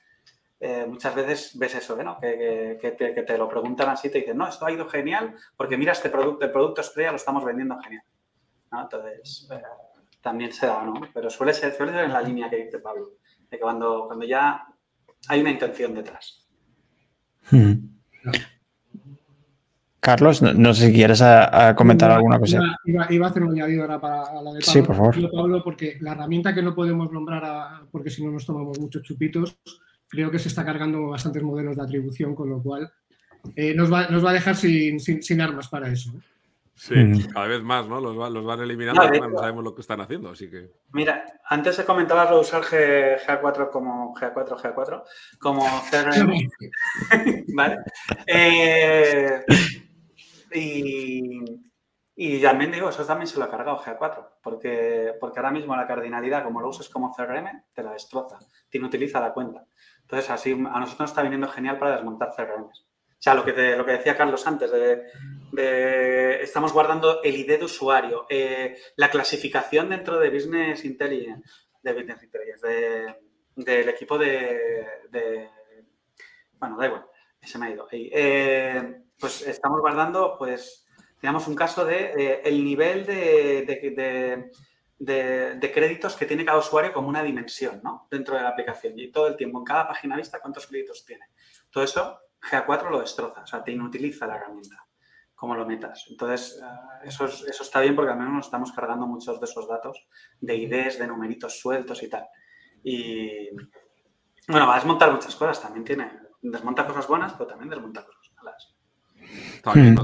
eh, muchas veces ves eso, ¿no? Que, te, lo preguntan así, te dicen, no, esto ha ido genial porque mira este producto, el producto estrella lo estamos vendiendo genial, ¿no? Entonces eh, también se da, ¿no? Pero suele ser, suele ser en la línea que dice Pablo, que cuando, cuando ya hay una intención detrás. Hmm. Carlos, no, sé si quieres comentar alguna cosa. Iba, a hacer un añadido ahora para la de Pablo. Sí, por favor. Pablo, porque la herramienta que no podemos nombrar, porque si no nos tomamos muchos chupitos, creo que se está cargando bastantes modelos de atribución, con lo cual eh, nos, va, a dejar sin, armas para eso. Sí, mm. cada vez más, ¿no? Los, van eliminando, no, no, sabemos lo que están haciendo, así que... Mira, antes se comentaba lo de usar GA4 como GA4, GA4, como CRM, ¿vale? Eh, y, también digo, eso también se lo ha cargado GA4, porque, porque ahora mismo la cardinalidad, como lo uses como CRM, te la destroza, te inutiliza la cuenta. Entonces, así a nosotros nos está viniendo genial para desmontar CRMs. O sea, lo que, lo que decía Carlos antes, de, estamos guardando el ID de usuario, eh, la clasificación dentro de Business Intelligence, de Business Intelligence, del equipo de, Bueno, da igual, se me ha ido. Eh, pues estamos guardando, pues, digamos, un caso de eh, el nivel de, de, créditos que tiene cada usuario como una dimensión, ¿no? Dentro de la aplicación. Y todo el tiempo, en cada página vista, cuántos créditos tiene. Todo eso, GA4 lo destroza, o sea, te inutiliza la herramienta, como lo metas. Entonces, eh, eso, eso está bien porque al menos nos estamos cargando muchos de esos datos de IDs, de numeritos sueltos y tal. Y, bueno, va a desmontar muchas cosas, también tiene, desmonta cosas buenas, pero también desmonta cosas malas. Hmm.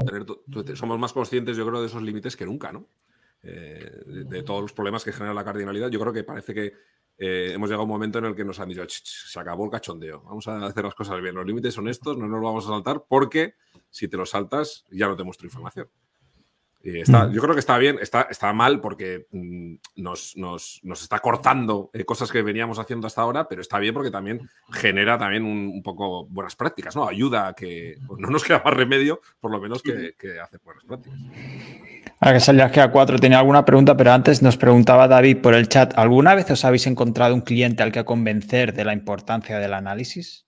somos más conscientes, yo creo, de esos límites que nunca, ¿no? Eh, de, todos los problemas que genera la cardinalidad. Yo creo que parece que eh, hemos llegado a un momento en el que nos han dicho, se acabó el cachondeo, vamos a hacer las cosas bien, los límites son estos, no nos lo vamos a saltar porque si te los saltas ya no te muestro información. Está, mm. Yo creo que está bien, está, está mal porque mm, nos, nos, está cortando eh, cosas que veníamos haciendo hasta ahora, pero está bien porque también genera también un, poco buenas prácticas, ¿no? Ayuda a que pues, no nos queda más remedio, por lo menos que, que hacer buenas prácticas. Ahora que salías que a cuatro tenía alguna pregunta, pero antes nos preguntaba David por el chat, ¿alguna vez os habéis encontrado un cliente al que convencer de la importancia del análisis?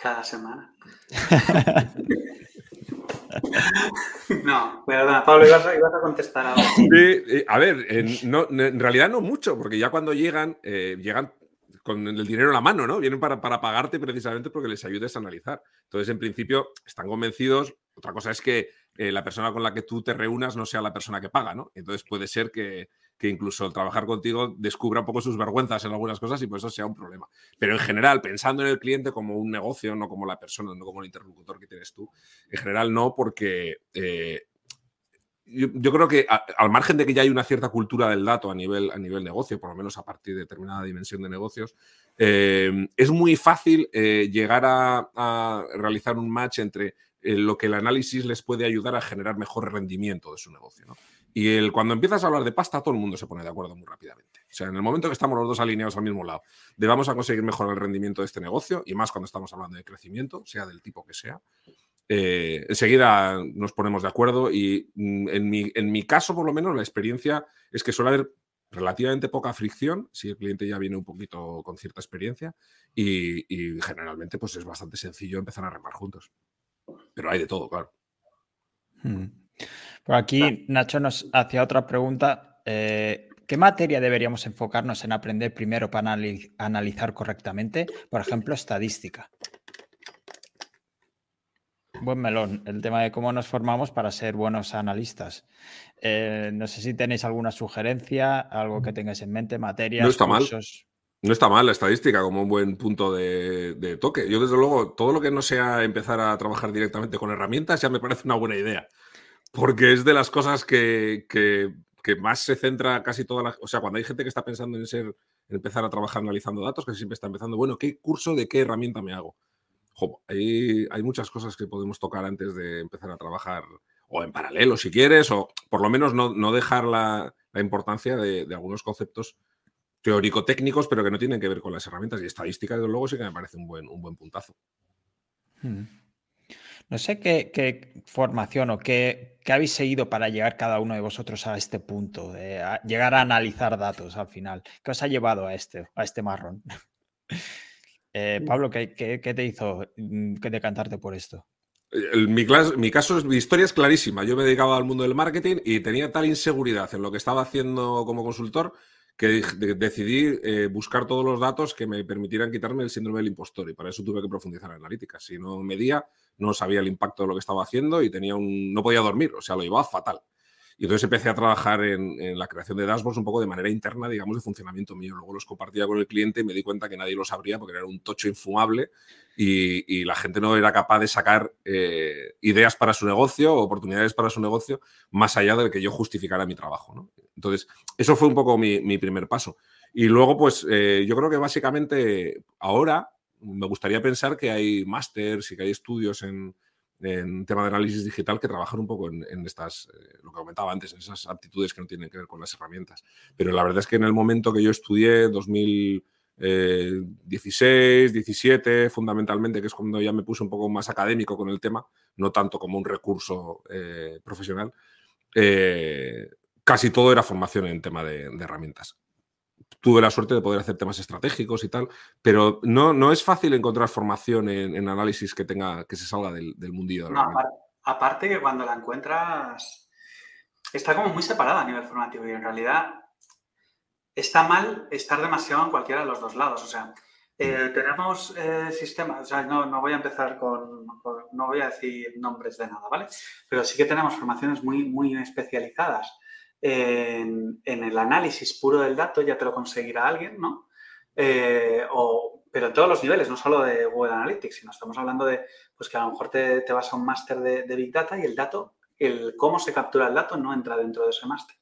Cada semana. no, perdona, Pablo, ibas a, contestar ahora. Sí, a ver, en, realidad no mucho, porque ya cuando llegan, eh, llegan con el dinero en la mano, ¿no? Vienen para, para, pagarte precisamente porque les ayudes a analizar. Entonces, en principio, están convencidos. Otra cosa es que eh, la persona con la que tú te reúnas no sea la persona que paga, ¿no? Entonces puede ser que, que incluso al trabajar contigo descubra un poco sus vergüenzas en algunas cosas y por eso sea un problema. Pero en general, pensando en el cliente como un negocio, no como la persona, no como el interlocutor que tienes tú, en general no, porque eh, yo, creo que al margen de que ya hay una cierta cultura del dato a nivel, a nivel negocio, por lo menos a partir de determinada dimensión de negocios, eh, es muy fácil eh, llegar a, realizar un match entre lo que el análisis les puede ayudar a generar mejor rendimiento de su negocio. ¿no? Y el, cuando empiezas a hablar de pasta, todo el mundo se pone de acuerdo muy rápidamente. O sea, en el momento que estamos los dos alineados al mismo lado, de vamos a conseguir mejorar el rendimiento de este negocio, y más cuando estamos hablando de crecimiento, sea del tipo que sea, eh, enseguida nos ponemos de acuerdo y mm, en mi, en mi caso, por lo menos, la experiencia es que suele haber relativamente poca fricción si el cliente ya viene un poquito con cierta experiencia y, generalmente pues es bastante sencillo empezar a remar juntos. Pero hay de todo, claro. Hmm. Por aquí Nacho nos hacía otra pregunta. Eh, ¿Qué materia deberíamos enfocarnos en aprender primero para analizar correctamente? Por ejemplo, estadística. Buen melón, el tema de cómo nos formamos para ser buenos analistas. Eh, no sé si tenéis alguna sugerencia, algo que tengáis en mente, materias, no está Mal. No está mal la estadística como un buen punto de, toque. Yo, desde luego, todo lo que no sea empezar a trabajar directamente con herramientas ya me parece una buena idea porque es de las cosas que, más se centra casi toda la... O sea, cuando hay gente que está pensando en ser empezar a trabajar analizando datos, que siempre está empezando, bueno, ¿qué curso de qué herramienta me hago? hay, muchas cosas que podemos tocar antes de empezar a trabajar, o en paralelo si quieres, o por lo menos no, dejar la, importancia de, algunos conceptos teórico-técnicos, pero que no tienen que ver con las herramientas. Y estadística, desde luego, sí que me parece un buen, un buen puntazo. Hmm. No sé qué, formación o qué, habéis seguido para llegar cada uno de vosotros a este punto, de llegar a analizar datos al final. ¿Qué os ha llevado a este, a este marrón? Eh, Pablo, ¿qué, te hizo mm, que decantarte por esto? Mi, mi, caso, mi historia es clarísima. Yo me dedicaba al mundo del marketing y tenía tal inseguridad en lo que estaba haciendo como consultor que decidí eh, buscar todos los datos que me permitieran quitarme el síndrome del impostor y para eso tuve que profundizar en analítica. Si no medía, no sabía el impacto de lo que estaba haciendo y tenía un, no podía dormir, o sea, lo llevaba fatal. Y entonces empecé a trabajar en, la creación de dashboards un poco de manera interna, digamos, de funcionamiento mío. Luego los compartía con el cliente y me di cuenta que nadie lo sabría porque era un tocho infumable y, la gente no era capaz de sacar eh, ideas para su negocio oportunidades para su negocio más allá de que yo justificara mi trabajo. Entonces, eso fue un poco mi, primer paso. Y luego, pues, eh, yo creo que básicamente ahora me gustaría pensar que hay másters y que hay estudios en, en tema de análisis digital que trabajan un poco en, estas, eh, lo que comentaba antes, en esas aptitudes que no tienen que ver con las herramientas. Pero la verdad es que en el momento que yo estudié, 2016, 17, fundamentalmente, que es cuando ya me puse un poco más académico con el tema, no tanto como un recurso eh, profesional, eh, casi todo era formación en tema de herramientas tuve la suerte de poder hacer temas estratégicos y tal, pero no, no es fácil encontrar formación en, análisis que tenga, que se salga del, del mundillo. No, aparte, que cuando la encuentras está como muy separada a nivel formativo y en realidad está mal estar demasiado en cualquiera de los dos lados. O sea, eh, tenemos eh, sistemas, o sea, no, no, voy a empezar con, no voy a decir nombres de nada, ¿vale? Pero sí que tenemos formaciones muy, muy especializadas en, el análisis puro del dato ya te lo conseguirá alguien, ¿no? Eh, pero en todos los niveles, no solo de Google Analytics, sino estamos hablando de pues que a lo mejor te, vas a un máster de, Big Data y el dato, el cómo se captura el dato no entra dentro de ese máster.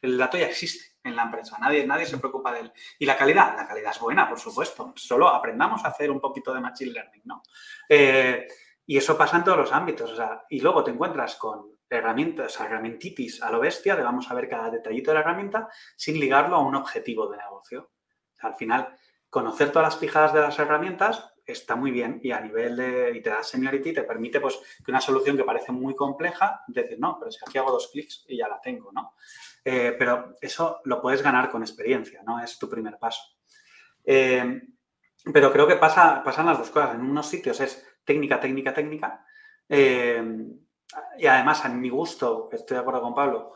El dato ya existe en la empresa, nadie, nadie se preocupa de él. Y la calidad, la calidad es buena, por supuesto. Solo aprendamos a hacer un poquito de Machine Learning, ¿no? Eh, y eso pasa en todos los ámbitos. y luego te encuentras con herramientas, herramientitis a lo bestia, de vamos a ver cada detallito de la herramienta sin ligarlo a un objetivo de negocio. al final, conocer todas las pijadas de las herramientas está muy bien y a nivel de, y te da seniority, te permite pues que una solución que parece muy compleja, decir, no, pero si aquí hago dos clics y ya la tengo, ¿no? Eh, pero eso lo puedes ganar con experiencia, ¿no? Es tu primer paso. Eh, pero creo que pasa, pasan las dos cosas. En unos sitios es técnica, técnica, técnica. Eh, y además, a mi gusto, estoy de acuerdo con Pablo,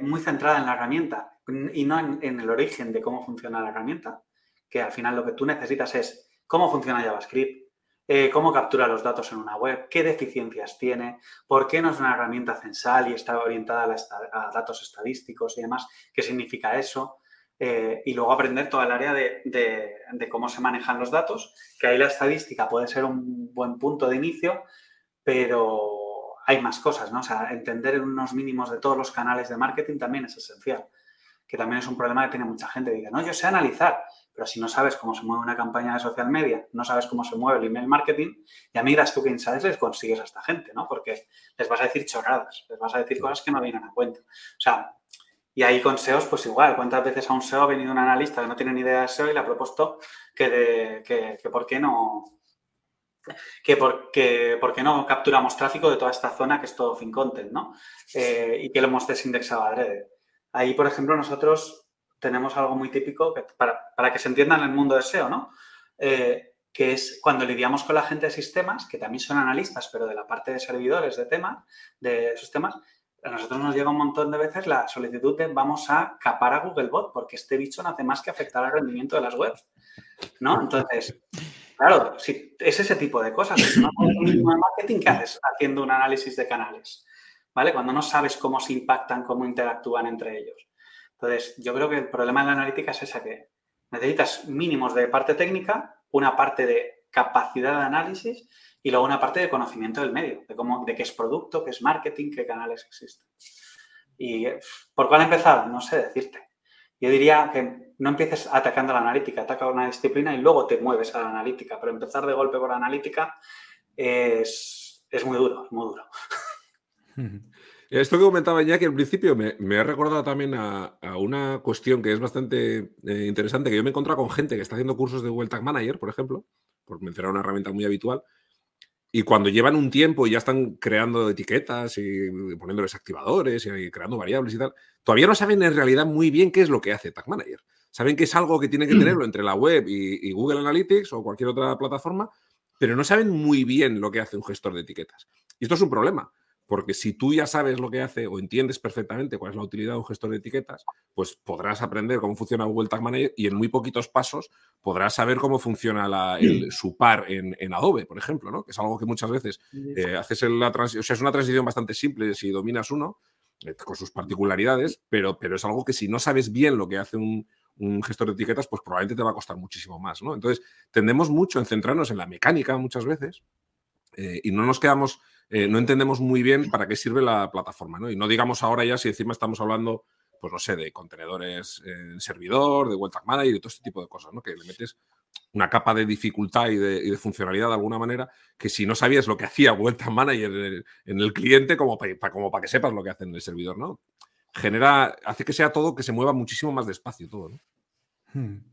muy centrada en la herramienta y no en, el origen de cómo funciona la herramienta, que al final lo que tú necesitas es cómo funciona JavaScript, cómo captura los datos en una web, qué deficiencias tiene, por qué no es una herramienta censal y está orientada a, datos estadísticos y demás, qué significa eso. Eh, y luego aprender toda el área de, cómo se manejan los datos, que ahí la estadística puede ser un buen punto de inicio, pero hay más cosas, ¿no? O sea, entender unos mínimos de todos los canales de marketing también es esencial, que también es un problema que tiene mucha gente. Dice, no, yo sé analizar, pero si no sabes cómo se mueve una campaña de social media, no sabes cómo se mueve el email marketing, y a mí das tú que insights les consigues a esta gente, ¿no? Porque les vas a decir chorradas, les vas a decir cosas que no vienen a cuenta. O sea, y ahí con SEOs, pues igual, ¿cuántas veces a un SEO ha venido un analista que no tiene ni idea de SEO y le ha propuesto que, de, que, por qué no que por, qué no capturamos tráfico de toda esta zona que es todo fin content, ¿no? Eh, y que lo hemos desindexado adrede. Ahí, por ejemplo, nosotros tenemos algo muy típico para, que se entienda en el mundo de SEO, ¿no? Eh, que es cuando lidiamos con la gente de sistemas, que también son analistas, pero de la parte de servidores de temas, de esos temas, a nosotros nos llega un montón de veces la solicitud de vamos a capar a Googlebot porque este bicho no hace más que afectar al rendimiento de las webs. ¿No? Entonces, claro, si es ese tipo de cosas. Es marketing que haces haciendo un análisis de canales. ¿Vale? Cuando no sabes cómo se impactan, cómo interactúan entre ellos. Entonces, yo creo que el problema de la analítica es esa que necesitas mínimos de parte técnica, una parte de capacidad de análisis y luego una parte de conocimiento del medio, de, cómo, de qué es producto, qué es marketing, qué canales existen. ¿Y por cuál empezar? No sé decirte. Yo diría que no empieces atacando la analítica, ataca una disciplina y luego te mueves a la analítica, pero empezar de golpe por la analítica es, muy duro, es muy duro. Esto que comentaba ya que al principio me, ha recordado también a, una cuestión que es bastante eh, interesante, que yo me he encontrado con gente que está haciendo cursos de Google Tag Manager, por ejemplo, por mencionar una herramienta muy habitual, y cuando llevan un tiempo y ya están creando etiquetas y poniéndoles activadores y creando variables y tal, todavía no saben en realidad muy bien qué es lo que hace Tag Manager. Saben que es algo que tiene que tenerlo entre la web y, Google Analytics o cualquier otra plataforma, pero no saben muy bien lo que hace un gestor de etiquetas. Y esto es un problema, porque si tú ya sabes lo que hace o entiendes perfectamente cuál es la utilidad de un gestor de etiquetas, pues podrás aprender cómo funciona Google Tag Manager y en muy poquitos pasos podrás saber cómo funciona el, su par en, Adobe, por ejemplo, ¿no? que es algo que muchas veces eh, haces en la transición, o sea, es una transición bastante simple si dominas uno, eh, con sus particularidades, pero, pero es algo que si no sabes bien lo que hace un, gestor de etiquetas, pues probablemente te va a costar muchísimo más. ¿no? Entonces, tendemos mucho en centrarnos en la mecánica muchas veces eh, y no nos quedamos eh, no entendemos muy bien para qué sirve la plataforma. ¿no? Y no digamos ahora ya si encima estamos hablando, pues no sé, de contenedores en servidor, de Web Manager y todo este tipo de cosas, ¿no? que le metes una capa de dificultad y de, funcionalidad de alguna manera que si no sabías lo que hacía Web Manager en el, cliente, como para, como que sepas lo que hace en el servidor, ¿no? Genera, hace que sea todo, que se mueva muchísimo más despacio todo, ¿no? Hmm.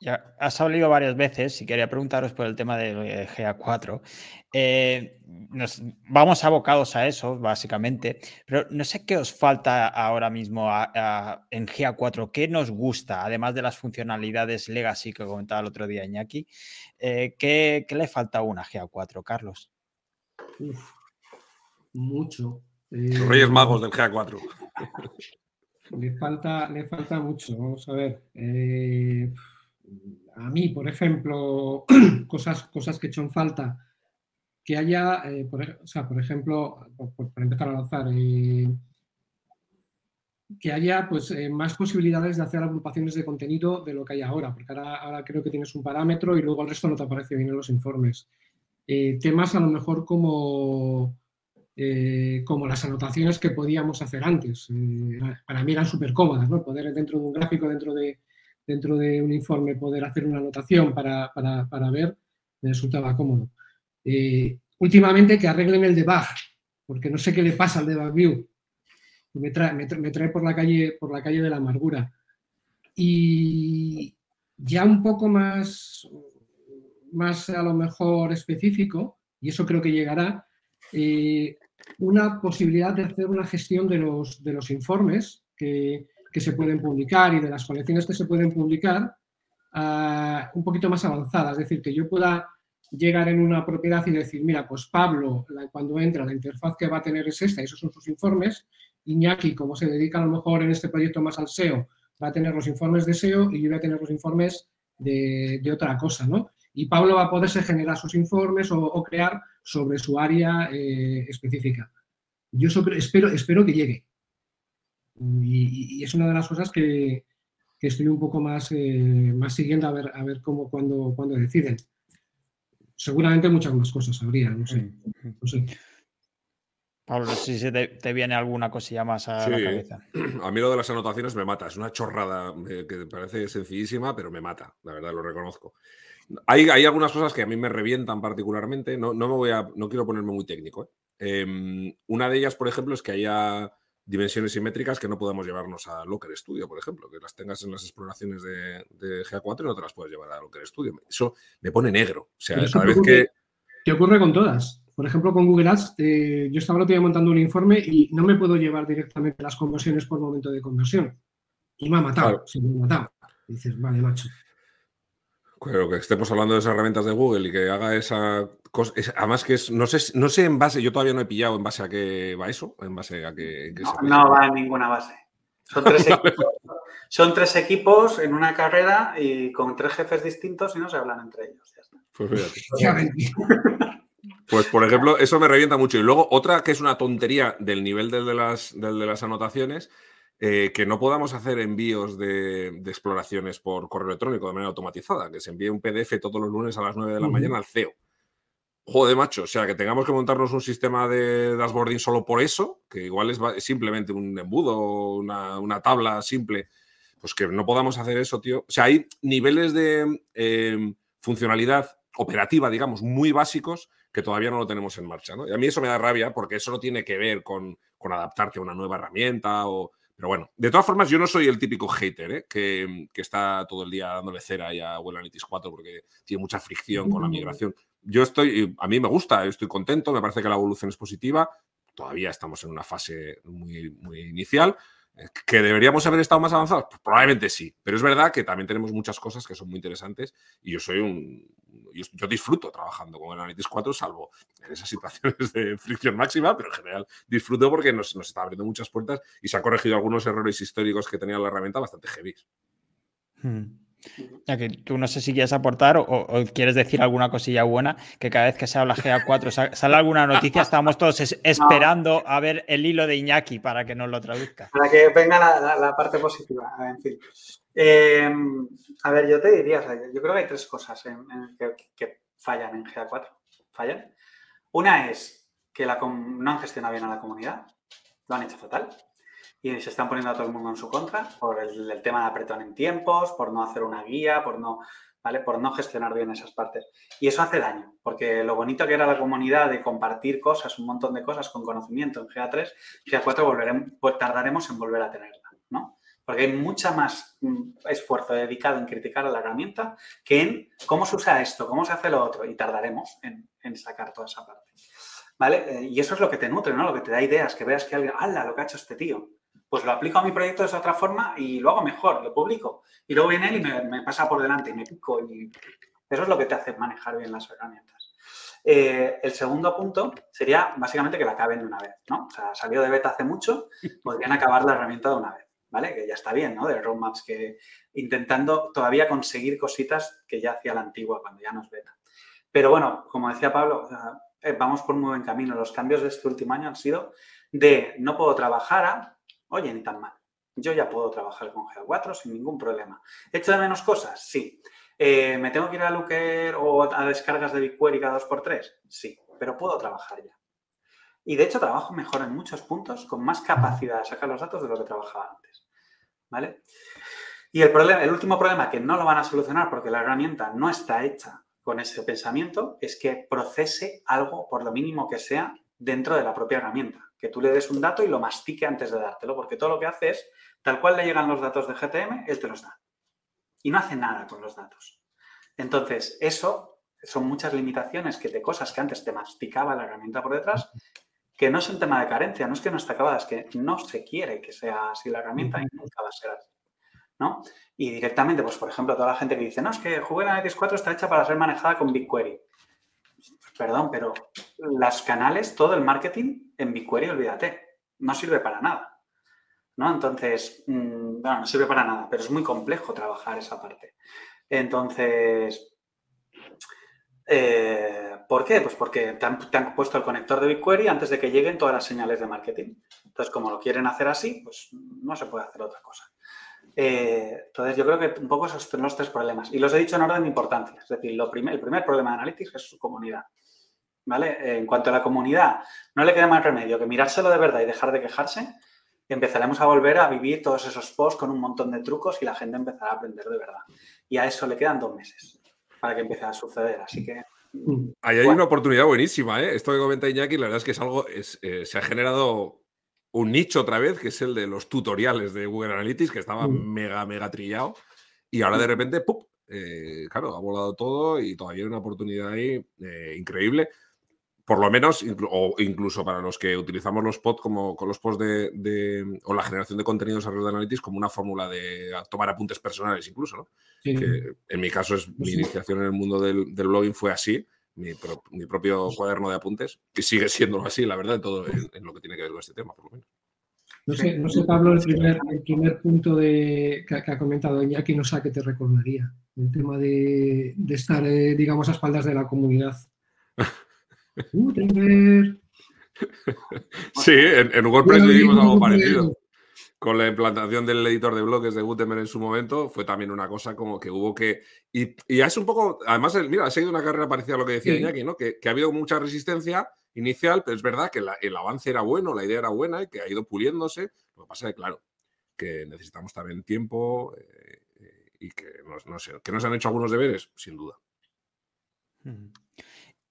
Ya has salido varias veces y quería preguntaros por el tema de GA4. Eh, nos vamos abocados a eso, básicamente, pero no sé qué os falta ahora mismo en GA4, qué nos gusta, además de las funcionalidades legacy que comentaba el otro día Iñaki, eh, ¿qué, le falta a una GA4, Carlos? mucho. Los Reyes Magos del GA4. Le falta, le falta mucho, vamos a ver. A mí, por ejemplo, cosas, cosas que he hecho en falta, que haya, eh, por, o sea, por ejemplo, por, empezar a lanzar, eh, que haya pues, eh, más posibilidades de hacer agrupaciones de contenido de lo que hay ahora, porque ahora, creo que tienes un parámetro y luego el resto no te aparece bien en los informes. temas a lo mejor como, como las anotaciones que podíamos hacer antes. para mí eran súper cómodas, ¿no? Poder dentro de un gráfico, dentro de, dentro de un informe poder hacer una anotación para, ver, me resultaba cómodo. Eh, últimamente que arreglen el debug, porque no sé qué le pasa al debug view. Me trae, me, trae por, la calle, por la calle de la amargura. Y ya un poco más, más a lo mejor específico, y eso creo que llegará, eh, una posibilidad de hacer una gestión de los, de los informes que, que, se pueden publicar y de las colecciones que se pueden publicar uh, un poquito más avanzada. Es decir, que yo pueda llegar en una propiedad y decir, mira, pues Pablo, cuando entra, la interfaz que va a tener es esta, esos son sus informes. Iñaki, como se dedica a lo mejor en este proyecto más al SEO, va a tener los informes de SEO y yo voy a tener los informes de, otra cosa, ¿no? Y Pablo va a poderse generar sus informes o, o crear sobre su área eh, específica. Yo espero, espero que llegue. Y, y, es una de las cosas que, que estoy un poco más, eh, más siguiendo a ver, a ver cómo, cuándo, cuándo deciden seguramente muchas más cosas habría, no sé. No sé. Pablo, si se te, viene alguna cosilla más a la cabeza. A mí lo de las anotaciones me mata. Es una chorrada eh, que parece sencillísima, pero me mata. La verdad, lo reconozco. Hay, hay algunas cosas que a mí me revientan particularmente. No, no me voy a, no quiero ponerme muy técnico. ¿eh? Em, una de ellas, por ejemplo, es que haya dimensiones simétricas que no podemos llevarnos a Locker Studio, por ejemplo, que las tengas en las exploraciones de, GA4 y no te las puedes llevar a Locker Studio. Eso me pone negro. O sea, cada vez que... ¿Qué ocurre con todas? Por ejemplo, con Google Ads, eh, yo estaba el montando un informe y no me puedo llevar directamente las conversiones por momento de conversión. Y me ha matado, me ha matado. dices, vale, macho. Pero que estemos hablando de esas herramientas de Google y que haga esa cosa. además que es, no sé, no sé en base, yo todavía no he pillado en base a qué va eso, en base a qué. no, va en ninguna base. Son tres, equipos, en una carrera y con tres jefes distintos y no se hablan entre ellos. Pues fíjate. Pues, por ejemplo, eso me revienta mucho. Y luego, otra que es una tontería del nivel del de las, del de las anotaciones, eh, que no podamos hacer envíos de, exploraciones por correo electrónico de manera automatizada, que se envíe un PDF todos los lunes a las 9 de la mañana al CEO. Joder, macho, o sea, que tengamos que montarnos un sistema de dashboarding solo por eso, que igual es simplemente un embudo, una, una tabla simple, pues que no podamos hacer eso, tío. O sea, hay niveles de em, funcionalidad operativa, digamos, muy básicos que todavía no lo tenemos en marcha. ¿no? Y a mí eso me da rabia porque eso no tiene que ver con, con adaptarte a una nueva herramienta o, pero bueno, de todas formas, yo no soy el típico hater ¿eh? que, está todo el día dándole cera a Well Analytics 4 porque tiene mucha fricción con la migración. Yo estoy, a mí me gusta, estoy contento, me parece que la evolución es positiva. Todavía estamos en una fase muy, muy inicial, ¿Que deberíamos haber estado más avanzados? Pues probablemente sí, pero es verdad que también tenemos muchas cosas que son muy interesantes y yo soy un... Yo, disfruto trabajando con el Analytics 4, salvo en esas situaciones de fricción máxima, pero en general disfruto porque nos, está abriendo muchas puertas y se han corregido algunos errores históricos que tenía la herramienta bastante heavy. Hmm. Ya que tú no sé si quieres aportar o, quieres decir alguna cosilla buena, que cada vez que se habla GA4 sale alguna noticia, estamos todos esperando a ver el hilo de Iñaki para que nos lo traduzca. Para que venga la, parte positiva, en fin. Em, a ver, yo te diría, yo creo que hay tres cosas que, fallan en GA4. Fallan. Una es que la, no han gestionado bien a la comunidad, lo han hecho fatal y se están poniendo a todo el mundo en su contra por el, tema de apretón en tiempos, por no hacer una guía, por no, ¿vale? Por no gestionar bien esas partes. Y eso hace daño, porque lo bonito que era la comunidad de compartir cosas, un montón de cosas con conocimiento en GA3, GA4 volveremos, pues tardaremos en volver a tenerla, ¿no? Porque hay mucha más mm, esfuerzo dedicado en criticar a la herramienta que en cómo se usa esto, cómo se hace lo otro, y tardaremos en, sacar toda esa parte. ¿Vale? Eh, y eso es lo que te nutre, ¿no? Lo que te da ideas, que veas que alguien, ¡hala! Lo que ha hecho este tío pues lo aplico a mi proyecto de otra forma y lo hago mejor, lo publico. Y luego viene él y me, pasa por delante y me pico. Y eso es lo que te hace manejar bien las herramientas. Eh, el segundo punto sería básicamente que la acaben de una vez, ¿no? O sea, salió de beta hace mucho, podrían acabar la herramienta de una vez, ¿vale? Que ya está bien, ¿no? De roadmaps que intentando todavía conseguir cositas que ya hacía la antigua cuando ya no es beta. Pero bueno, como decía Pablo, eh, vamos por muy buen camino. Los cambios de este último año han sido de no puedo trabajar a Oye, ni tan mal. Yo ya puedo trabajar con GA4 sin ningún problema. ¿Echo de menos cosas? Sí. Eh, ¿Me tengo que ir a Looker o a descargas de BigQuery cada 2x3? Sí, pero puedo trabajar ya. Y de hecho trabajo mejor en muchos puntos, con más capacidad de sacar los datos de lo que trabajaba antes. ¿Vale? Y el, problema, el último problema que no lo van a solucionar porque la herramienta no está hecha con ese pensamiento es que procese algo, por lo mínimo que sea, dentro de la propia herramienta. Que tú le des un dato y lo mastique antes de dártelo, porque todo lo que hace es, tal cual le llegan los datos de GTM, él te los da. Y no hace nada con los datos. Entonces, eso son muchas limitaciones que de cosas que antes te masticaba la herramienta por detrás, que no es un tema de carencia, no es que no está acabada, es que no se quiere que sea así la herramienta y nunca va a ser así. ¿no? Y directamente, pues por ejemplo, toda la gente que dice, no, es que Google Analytics 4 está hecha para ser manejada con BigQuery. Perdón, pero las canales, todo el marketing en BigQuery, olvídate, no sirve para nada. ¿No? Entonces, mm, bueno, no sirve para nada, pero es muy complejo trabajar esa parte. Entonces, eh, ¿por qué? Pues porque te han, puesto el conector de BigQuery antes de que lleguen todas las señales de marketing. Entonces, como lo quieren hacer así, pues no se puede hacer otra cosa. Eh, entonces, yo creo que un poco esos son los tres problemas. Y los he dicho en orden de importancia. Es decir, el primer problema de Analytics es su comunidad. ¿Vale? En cuanto a la comunidad, no le queda más remedio que mirárselo de verdad y dejar de quejarse. Empezaremos a volver a vivir todos esos posts con un montón de trucos y la gente empezará a aprender de verdad. Y a eso le quedan dos meses para que empiece a suceder. Así que. Mm. Ahí hay una oportunidad buenísima, ¿eh? Esto que comenta Iñaki, la verdad es que es algo. Es, eh, se ha generado un nicho otra vez, que es el de los tutoriales de Google Analytics, que estaba mm. mega, mega trillado. Y ahora de repente, ¡pum! Eh, claro, ha volado todo y todavía hay una oportunidad ahí eh, increíble. Por lo menos, o incluso para los que utilizamos los pods como con los pods de, o la generación de contenidos alrededor de Analytics como una fórmula de tomar apuntes personales, incluso, ¿no? Que en mi caso es mi iniciación en el mundo del, del blogging fue así mi, propio cuaderno de apuntes, que sigue siendo así, la verdad, en todo en, lo que tiene que ver con este tema, por lo menos. No sé, no sé Pablo, el primer, el primer punto de, que, ha comentado Iñaki, no sé a qué te recordaría. El tema de, estar, eh, digamos, a espaldas de la comunidad. sí, en, en WordPress vivimos algo parecido con la implantación del editor de bloques de Gutenberg en su momento, fue también una cosa como que hubo que. Y, y es un poco. Además, mira, ha seguido una carrera parecida a lo que decía Iñaki, ¿no? Que, ha habido mucha resistencia inicial, pero es verdad que el avance era bueno, la idea era buena y que ha ido puliéndose. Lo que pasa es que, claro, que necesitamos también tiempo eh, y que, no, sé, que nos han hecho algunos deberes, sin duda.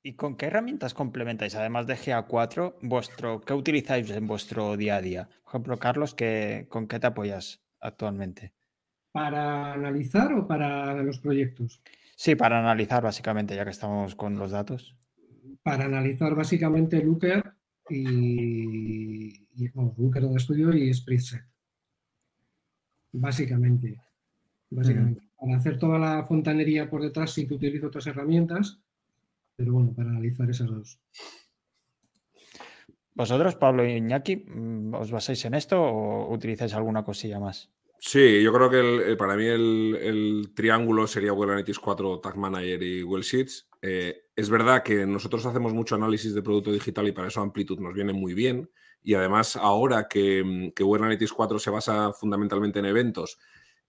¿Y con qué herramientas complementáis, además de GA4, vuestro, qué utilizáis en vuestro día a día? Por ejemplo, Carlos, ¿con qué te apoyas actualmente? ¿Para analizar o para los proyectos? Sí, para analizar básicamente, ya que estamos con los datos. Para analizar básicamente Looker y, y Looker de estudio y Spritset. Básicamente. Básicamente. Para hacer toda la fontanería por detrás sí que utilizo otras herramientas pero bueno, para analizar esas dos. ¿Vosotros, Pablo y Iñaki, mm, os basáis en esto o utilizáis alguna cosilla más? Sí, yo creo que para mí el, triángulo sería Google Analytics 4, Tag Manager y Google Sheets. Eh, es verdad que nosotros hacemos mucho análisis de producto digital y para eso Amplitude nos viene muy bien. Y además, ahora que, mm, que Google Analytics 4 se basa fundamentalmente en eventos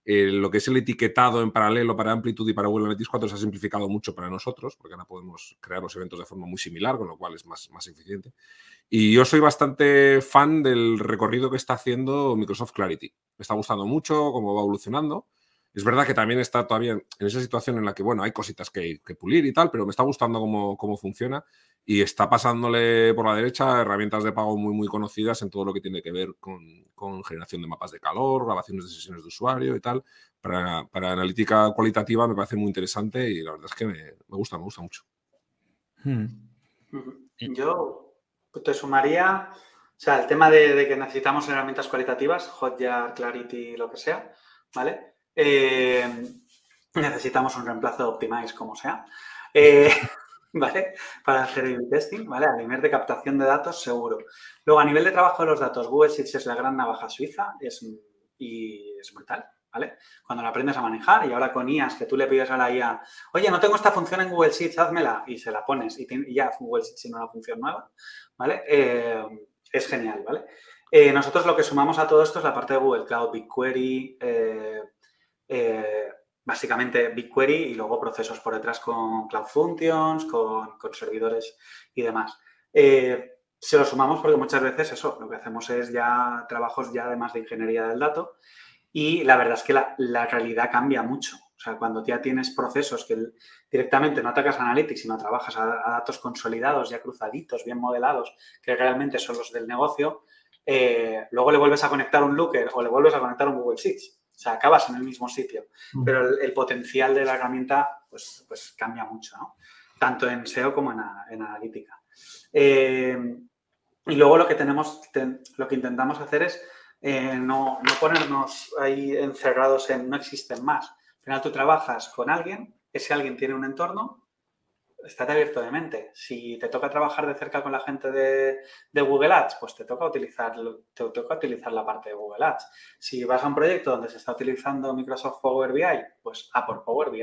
eh, lo que es el etiquetado en paralelo para Amplitude y para Google Analytics 4 se ha simplificado mucho para nosotros, porque ahora podemos crear los eventos de forma muy similar, con lo cual es más, más eficiente. Y yo soy bastante fan del recorrido que está haciendo Microsoft Clarity. Me está gustando mucho cómo va evolucionando. Es verdad que también está todavía en esa situación en la que, bueno, hay cositas que, que pulir y tal, pero me está gustando cómo, cómo funciona y está pasándole por la derecha herramientas de pago muy, muy conocidas en todo lo que tiene que ver con, generación de mapas de calor, grabaciones de sesiones de usuario y tal. Para, analítica cualitativa me parece muy interesante y la verdad es que me, gusta, me gusta mucho. Hmm. Yo te sumaría, o sea, el tema de, que necesitamos herramientas cualitativas, Hotjar, Clarity, lo que sea, ¿vale? Eh, necesitamos un reemplazo de Optimize, como sea. Eh, ¿vale? Para hacer el testing, ¿vale? A nivel de captación de datos, seguro. Luego, a nivel de trabajo de los datos, Google Sheets es la gran navaja suiza es, y es brutal, ¿vale? Cuando la aprendes a manejar y ahora con IAS, que tú le pides a la IA, oye, no tengo esta función en Google Sheets, házmela, y se la pones y, ya Google Sheets tiene una función nueva, ¿vale? Eh, es genial, ¿vale? Nosotros lo que sumamos a todo esto es la parte de Google Cloud, BigQuery, eh, básicamente BigQuery y luego procesos por detrás con Cloud Functions, con, servidores y demás. Eh, se lo sumamos porque muchas veces eso, lo que hacemos es ya trabajos ya además de ingeniería del dato y la verdad es que la, realidad cambia mucho. O sea, cuando ya tienes procesos que directamente no atacas Analytics, sino trabajas a, datos consolidados, ya cruzaditos, bien modelados, que realmente son los del negocio, eh, luego le vuelves a conectar un Looker o le vuelves a conectar un Google Sheets. O sea, acabas en el mismo sitio. Pero el, potencial de la herramienta pues, pues cambia mucho, ¿no? Tanto en SEO como en, analítica. Eh, y luego lo que tenemos, lo que intentamos hacer es eh, no, no, ponernos ahí encerrados en no existen más. Al final tú trabajas con alguien, ese alguien tiene un entorno estate abierto de mente. Si te toca trabajar de cerca con la gente de, Google Ads, pues te toca, utilizar, te toca utilizar la parte de Google Ads. Si vas a un proyecto donde se está utilizando Microsoft Power BI, pues a por Power BI.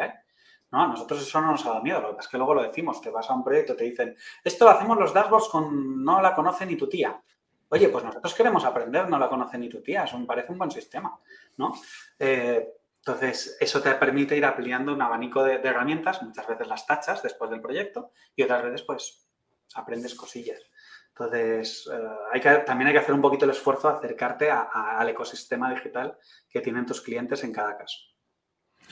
No, a nosotros eso no nos ha dado miedo, lo que pasa es que luego lo decimos, te vas a un proyecto, te dicen, esto lo hacemos los dashboards con no la conoce ni tu tía. Oye, pues nosotros queremos aprender, no la conoce ni tu tía, eso me parece un buen sistema, ¿no? Eh, entonces, eso te permite ir ampliando un abanico de, herramientas, muchas veces las tachas después del proyecto y otras veces, pues, aprendes cosillas. Entonces, eh, hay que, también hay que hacer un poquito el esfuerzo de acercarte al ecosistema digital que tienen tus clientes en cada caso.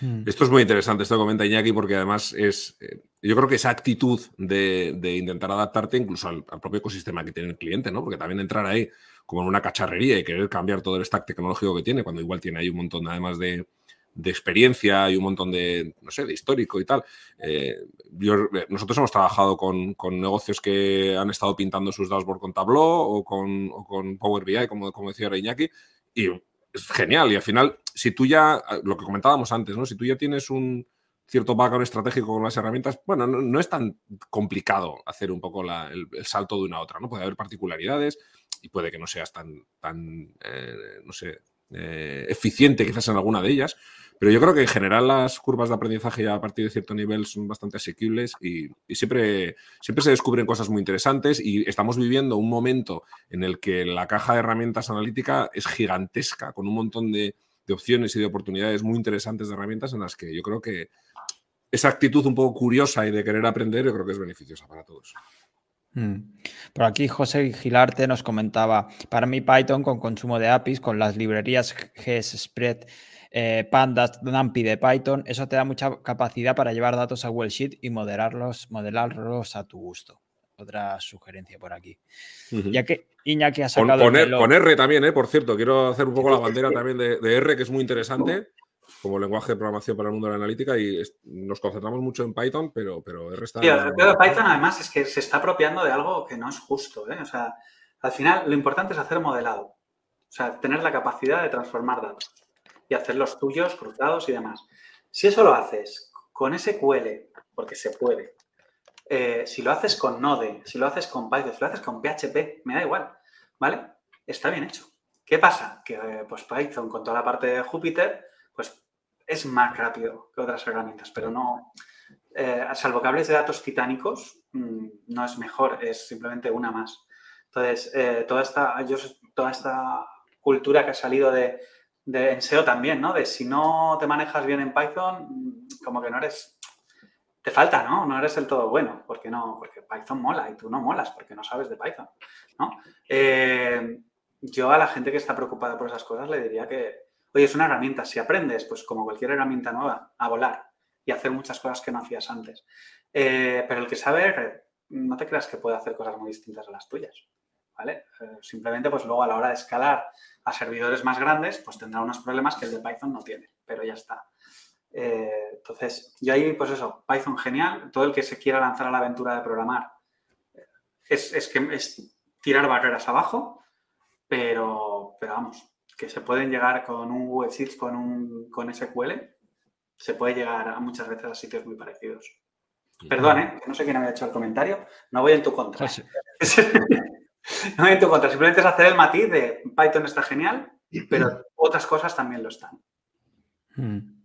Hmm. Esto es muy interesante, esto que comenta Iñaki, porque además es, eh, yo creo que esa actitud de, intentar adaptarte incluso al, al, propio ecosistema que tiene el cliente, ¿no? Porque también entrar ahí como en una cacharrería y querer cambiar todo el stack tecnológico que tiene, cuando igual tiene ahí un montón además de, de experiencia y un montón de, no sé, de histórico y tal. Eh, eh, nosotros hemos trabajado con, negocios que han estado pintando sus dashboards con Tableau o con, con Power BI, como, como decía Iñaki, y es genial. Y al final, si tú ya, lo que comentábamos antes, ¿no? Si tú ya tienes un cierto background estratégico con las herramientas, bueno, no, es tan complicado hacer un poco el, salto de una a otra, ¿no? Puede haber particularidades y puede que no seas tan, tan eh, no sé, eficiente quizás en alguna de ellas, pero yo creo que en general las curvas de aprendizaje ya a partir de cierto nivel son bastante asequibles y, siempre, siempre se descubren cosas muy interesantes y estamos viviendo un momento en el que la caja de herramientas analítica es gigantesca, con un montón de, opciones y de oportunidades muy interesantes de herramientas en las que yo creo que esa actitud un poco curiosa y de querer aprender yo creo que es beneficiosa para todos. Hmm. Por aquí José Gilarte nos comentaba, para mí Python con consumo de APIs, con las librerías GSpread eh, pandas, NumPy de Python, eso te da mucha capacidad para llevar datos a Google Sheet y modelarlos, modelarlos a tu gusto. Otra sugerencia por aquí. Ya que Iñaki ha sacado. Con, R también, ¿eh? por cierto, quiero hacer un poco la bandera también de, R, que es muy interesante como lenguaje de programación para el mundo de la analítica y nos concentramos mucho en Python, pero, pero R está... pero Python además es que se está apropiando de algo que no es justo. ¿eh? O sea, al final lo importante es hacer modelado. O sea, tener la capacidad de transformar datos y hacer los tuyos cruzados y demás. Si eso lo haces con SQL, porque se puede, eh, si lo haces con Node, si lo haces con Python, si lo haces con PHP, me da igual, ¿vale? Está bien hecho. ¿Qué pasa? Que eh, pues Python con toda la parte de Jupyter, pues es más rápido que otras herramientas, pero no, eh, salvo que hables de datos titánicos, mm, no es mejor, es simplemente una más. Entonces, toda, esta, toda esta cultura que ha salido de de, en SEO también, ¿no? De si no te manejas bien en Python, como que no eres, te falta, ¿no? No eres el todo bueno, porque no, porque Python mola y tú no molas porque no sabes de Python, ¿no? Eh, yo a la gente que está preocupada por esas cosas le diría que, oye, es una herramienta, si aprendes, pues como cualquier herramienta nueva, a volar y hacer muchas cosas que no hacías antes. Eh, pero el que sabe, no te creas que puede hacer cosas muy distintas a las tuyas. ¿vale? Eh, simplemente, pues luego a la hora de escalar a servidores más grandes, pues tendrá unos problemas que el de Python no tiene, pero ya está. Eh, entonces, yo ahí, pues eso, Python genial, todo el que se quiera lanzar a la aventura de programar eh, es, que es tirar barreras abajo, pero, pero vamos, que se pueden llegar con un Google Sheets, con un con SQL, se puede llegar a muchas veces a sitios muy parecidos. Perdón, ¿eh? no sé quién había hecho el comentario, no voy en tu contra. Pues no hay en tu contra, simplemente es hacer el matiz de Python está genial, pero otras cosas también lo están. Hmm.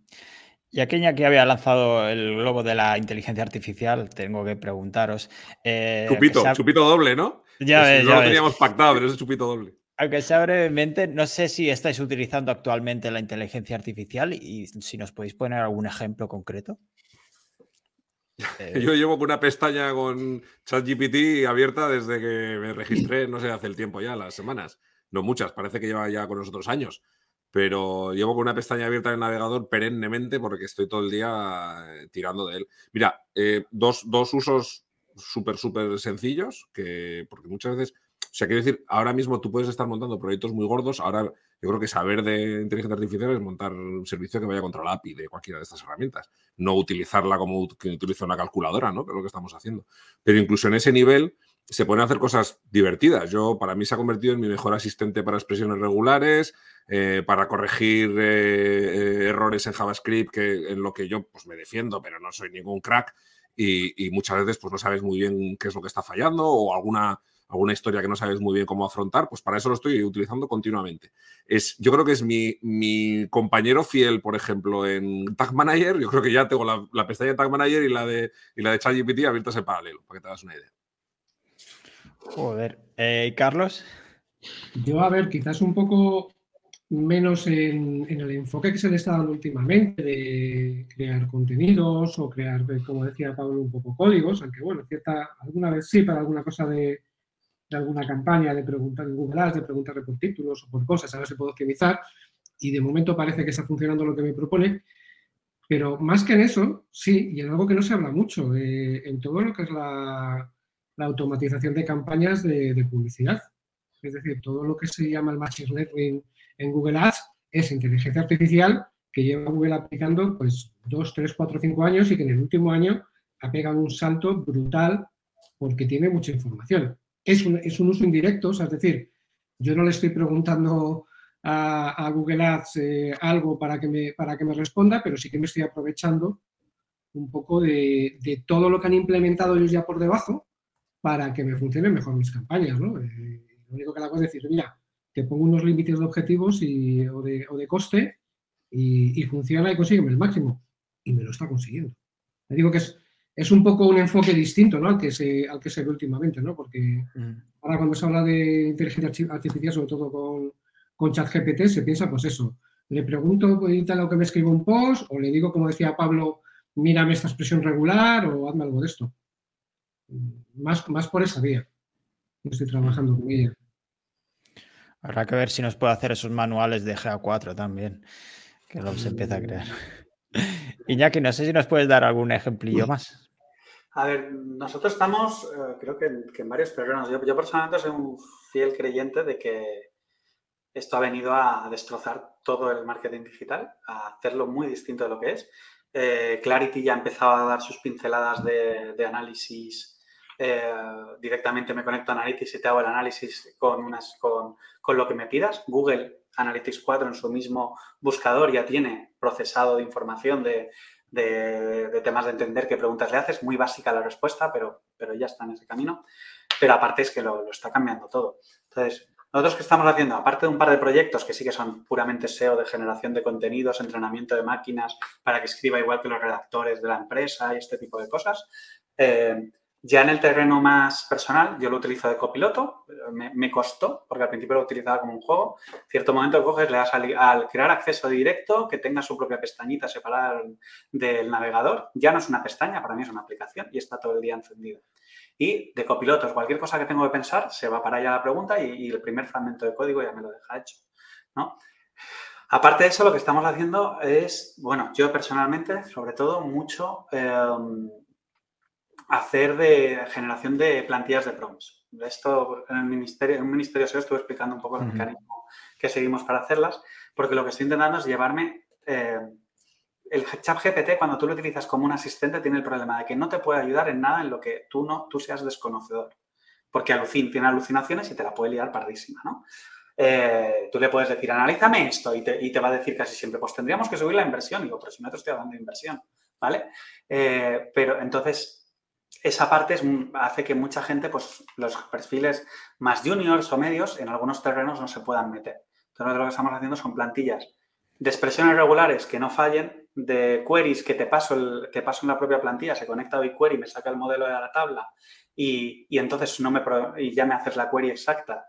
Y aquella que había lanzado el globo de la inteligencia artificial, tengo que preguntaros. Eh, chupito, chupito doble, ¿no? Ya ves, no lo teníamos pactado, pero es chupito doble. Aunque sea brevemente, no sé si estáis utilizando actualmente la inteligencia artificial y si nos podéis poner algún ejemplo concreto. Yo llevo con una pestaña con ChatGPT abierta desde que me registré, no sé, hace el tiempo ya, las semanas. No muchas, parece que lleva ya con nosotros años. pero llevo con una pestaña abierta en el navegador perennemente porque estoy todo el día eh, tirando de él. Mira, eh, dos, dos, usos súper, súper sencillos, que, porque muchas veces, sea, quiero decir, ahora mismo tú puedes estar montando proyectos muy gordos, ahora yo creo que saber de inteligencia artificial es montar un servicio que vaya contra la API de cualquiera de estas herramientas, no utilizarla como que utiliza una calculadora, ¿no? Que es lo que estamos haciendo. Pero incluso en ese nivel se pueden hacer cosas divertidas. Yo, para mí, se ha convertido en mi mejor asistente para expresiones regulares, eh, para corregir eh, eh, errores en JavaScript, que en lo que yo pues, me defiendo, pero no soy ningún crack. Y, muchas veces pues, no sabes muy bien qué es lo que está fallando o alguna, alguna historia que no sabes muy bien cómo afrontar, pues para eso lo estoy utilizando continuamente. Es, yo creo que es mi, compañero fiel, por ejemplo, en Tag Manager. Yo creo que ya tengo la, pestaña de Tag Manager y la de, y la de ChatGPT abiertas en paralelo, para que te hagas una idea. Joder. Eh, Carlos? Yo, a ver, quizás un poco menos en, el enfoque que se le está dando últimamente de crear contenidos o crear, como decía Pablo, un poco códigos, aunque bueno, cierta, alguna vez sí, para alguna cosa de, alguna campaña de preguntar en Google Ads, de preguntarle por títulos o por cosas, a ver si puedo optimizar. Y de momento parece que está funcionando lo que me propone. Pero más que en eso, sí, y en algo que no se habla mucho, eh, en todo lo que es la, automatización de campañas de, publicidad. Es decir, todo lo que se llama el Machine Learning en Google Ads es inteligencia artificial que lleva Google aplicando pues dos, tres, cuatro, cinco años y que en el último año ha pegado un salto brutal porque tiene mucha información. Es un, es un uso indirecto, es decir, yo no le estoy preguntando a, Google Ads eh, algo para que, me, para que me responda, pero sí que me estoy aprovechando un poco de, de todo lo que han implementado ellos ya por debajo para que me funcionen mejor mis campañas. Eh, lo único que hago es decir, mira, te pongo unos límites de objetivos y, o, de, o, de, coste y, funciona y consigue el máximo. Y me lo está consiguiendo. Le digo que es, es un poco un enfoque distinto ¿no? al, que se, al que se ve últimamente, ¿no? porque mm. ahora cuando se habla de inteligencia artificial, sobre todo con, con ChatGPT, se piensa pues eso. Le pregunto, edita lo que me escribo un post, o le digo, como decía Pablo, mírame esta expresión regular o hazme algo de esto más, más por esa vía. Estoy trabajando con ella. Habrá que ver si nos puede hacer esos manuales de GA4 también, que los empieza a crear. Iñaki, no sé si nos puedes dar algún ejemplillo más. A ver, nosotros estamos, eh, creo que, en varios terrenos. Yo, personalmente soy un fiel creyente de que esto ha venido a destrozar todo el marketing digital, a hacerlo muy distinto de lo que es. Eh, Clarity ya empezaba a dar sus pinceladas de, análisis eh, directamente me conecto a Analytics y te hago el análisis con, con, lo que me pidas. Google Analytics 4 en su mismo buscador ya tiene procesado de información de, de, temas de entender qué preguntas le haces. Muy básica la respuesta, pero, pero ya está en ese camino. Pero aparte es que lo, lo está cambiando todo. Entonces, nosotros que estamos haciendo, aparte de un par de proyectos que sí que son puramente SEO de generación de contenidos, entrenamiento de máquinas para que escriba igual que los redactores de la empresa y este tipo de cosas, eh, ya en el terreno más personal, yo lo utilizo de copiloto, me, costó, porque al principio lo utilizaba como un juego. cierto momento coges, le das al, crear acceso directo, que tenga su propia pestañita separada del navegador. Ya no es una pestaña, para mí es una aplicación y está todo el día encendido. Y de copilotos, cualquier cosa que tengo que pensar, se va para allá la pregunta y, el primer fragmento de código ya me lo deja hecho. ¿no? Aparte de eso, lo que estamos haciendo es, bueno, yo personalmente, sobre todo, mucho... Em, hacer de generación de plantillas de prompts. Esto en el ministerio, en un ministerio SEO estuve explicando un poco el mecanismo que seguimos para hacerlas, porque lo que estoy intentando es llevarme eh, el chat GPT cuando tú lo utilizas como un asistente tiene el problema de que no te puede ayudar en nada en lo que tú no tú seas desconocedor, porque alucin, tiene alucinaciones y te la puede liar pardísima, ¿no? Eh, tú le puedes decir, analízame esto y te, y te, va a decir casi siempre, pues tendríamos que subir la inversión. Y digo, pero si no te estoy hablando de inversión, ¿vale? Eh, pero entonces esa parte hace que mucha gente, pues los perfiles más juniors o medios, en algunos terrenos no se puedan meter. Entonces, lo que estamos haciendo son plantillas de expresiones regulares que no fallen, de queries que te paso, el, paso en la propia plantilla, se conecta a BigQuery, me saca el modelo de la tabla y, entonces no me, ya me haces la query exacta